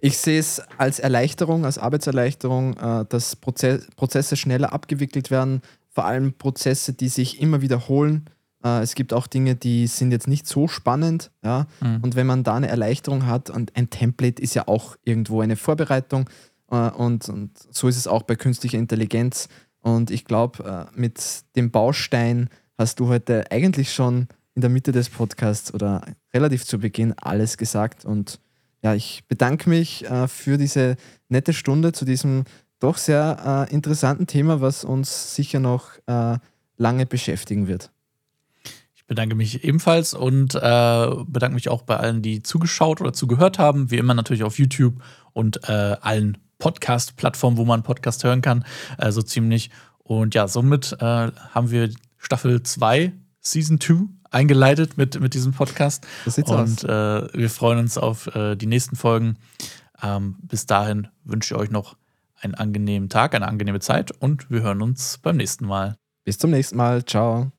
Ich sehe es als Erleichterung, als Arbeitserleichterung, äh, dass Prozesse schneller abgewickelt werden, vor allem Prozesse, die sich immer wiederholen. Äh, es gibt auch Dinge, die sind jetzt nicht so spannend. Ja? Mhm. Und wenn man da eine Erleichterung hat, und ein Template ist ja auch irgendwo eine Vorbereitung, äh, und, und so ist es auch bei künstlicher Intelligenz. Und ich glaube, mit dem Baustein hast du heute eigentlich schon in der Mitte des Podcasts oder relativ zu Beginn alles gesagt. Und ja, ich bedanke mich äh, für diese nette Stunde zu diesem doch sehr äh, interessanten Thema, was uns sicher noch äh, lange beschäftigen wird. Ich bedanke mich ebenfalls und äh, bedanke mich auch bei allen, die zugeschaut oder zugehört haben. Wie immer natürlich auf YouTube und äh, allen Podcast-Plattformen, wo man Podcast hören kann, äh, so ziemlich. Und ja, somit haben wir Staffel 2, Season 2 eingeleitet mit, mit diesem Podcast. Das sieht's Und äh, wir freuen uns auf äh, die nächsten Folgen. Ähm, bis dahin wünsche ich euch noch einen angenehmen Tag, eine angenehme Zeit und wir hören uns beim nächsten Mal. Bis zum nächsten Mal. Ciao.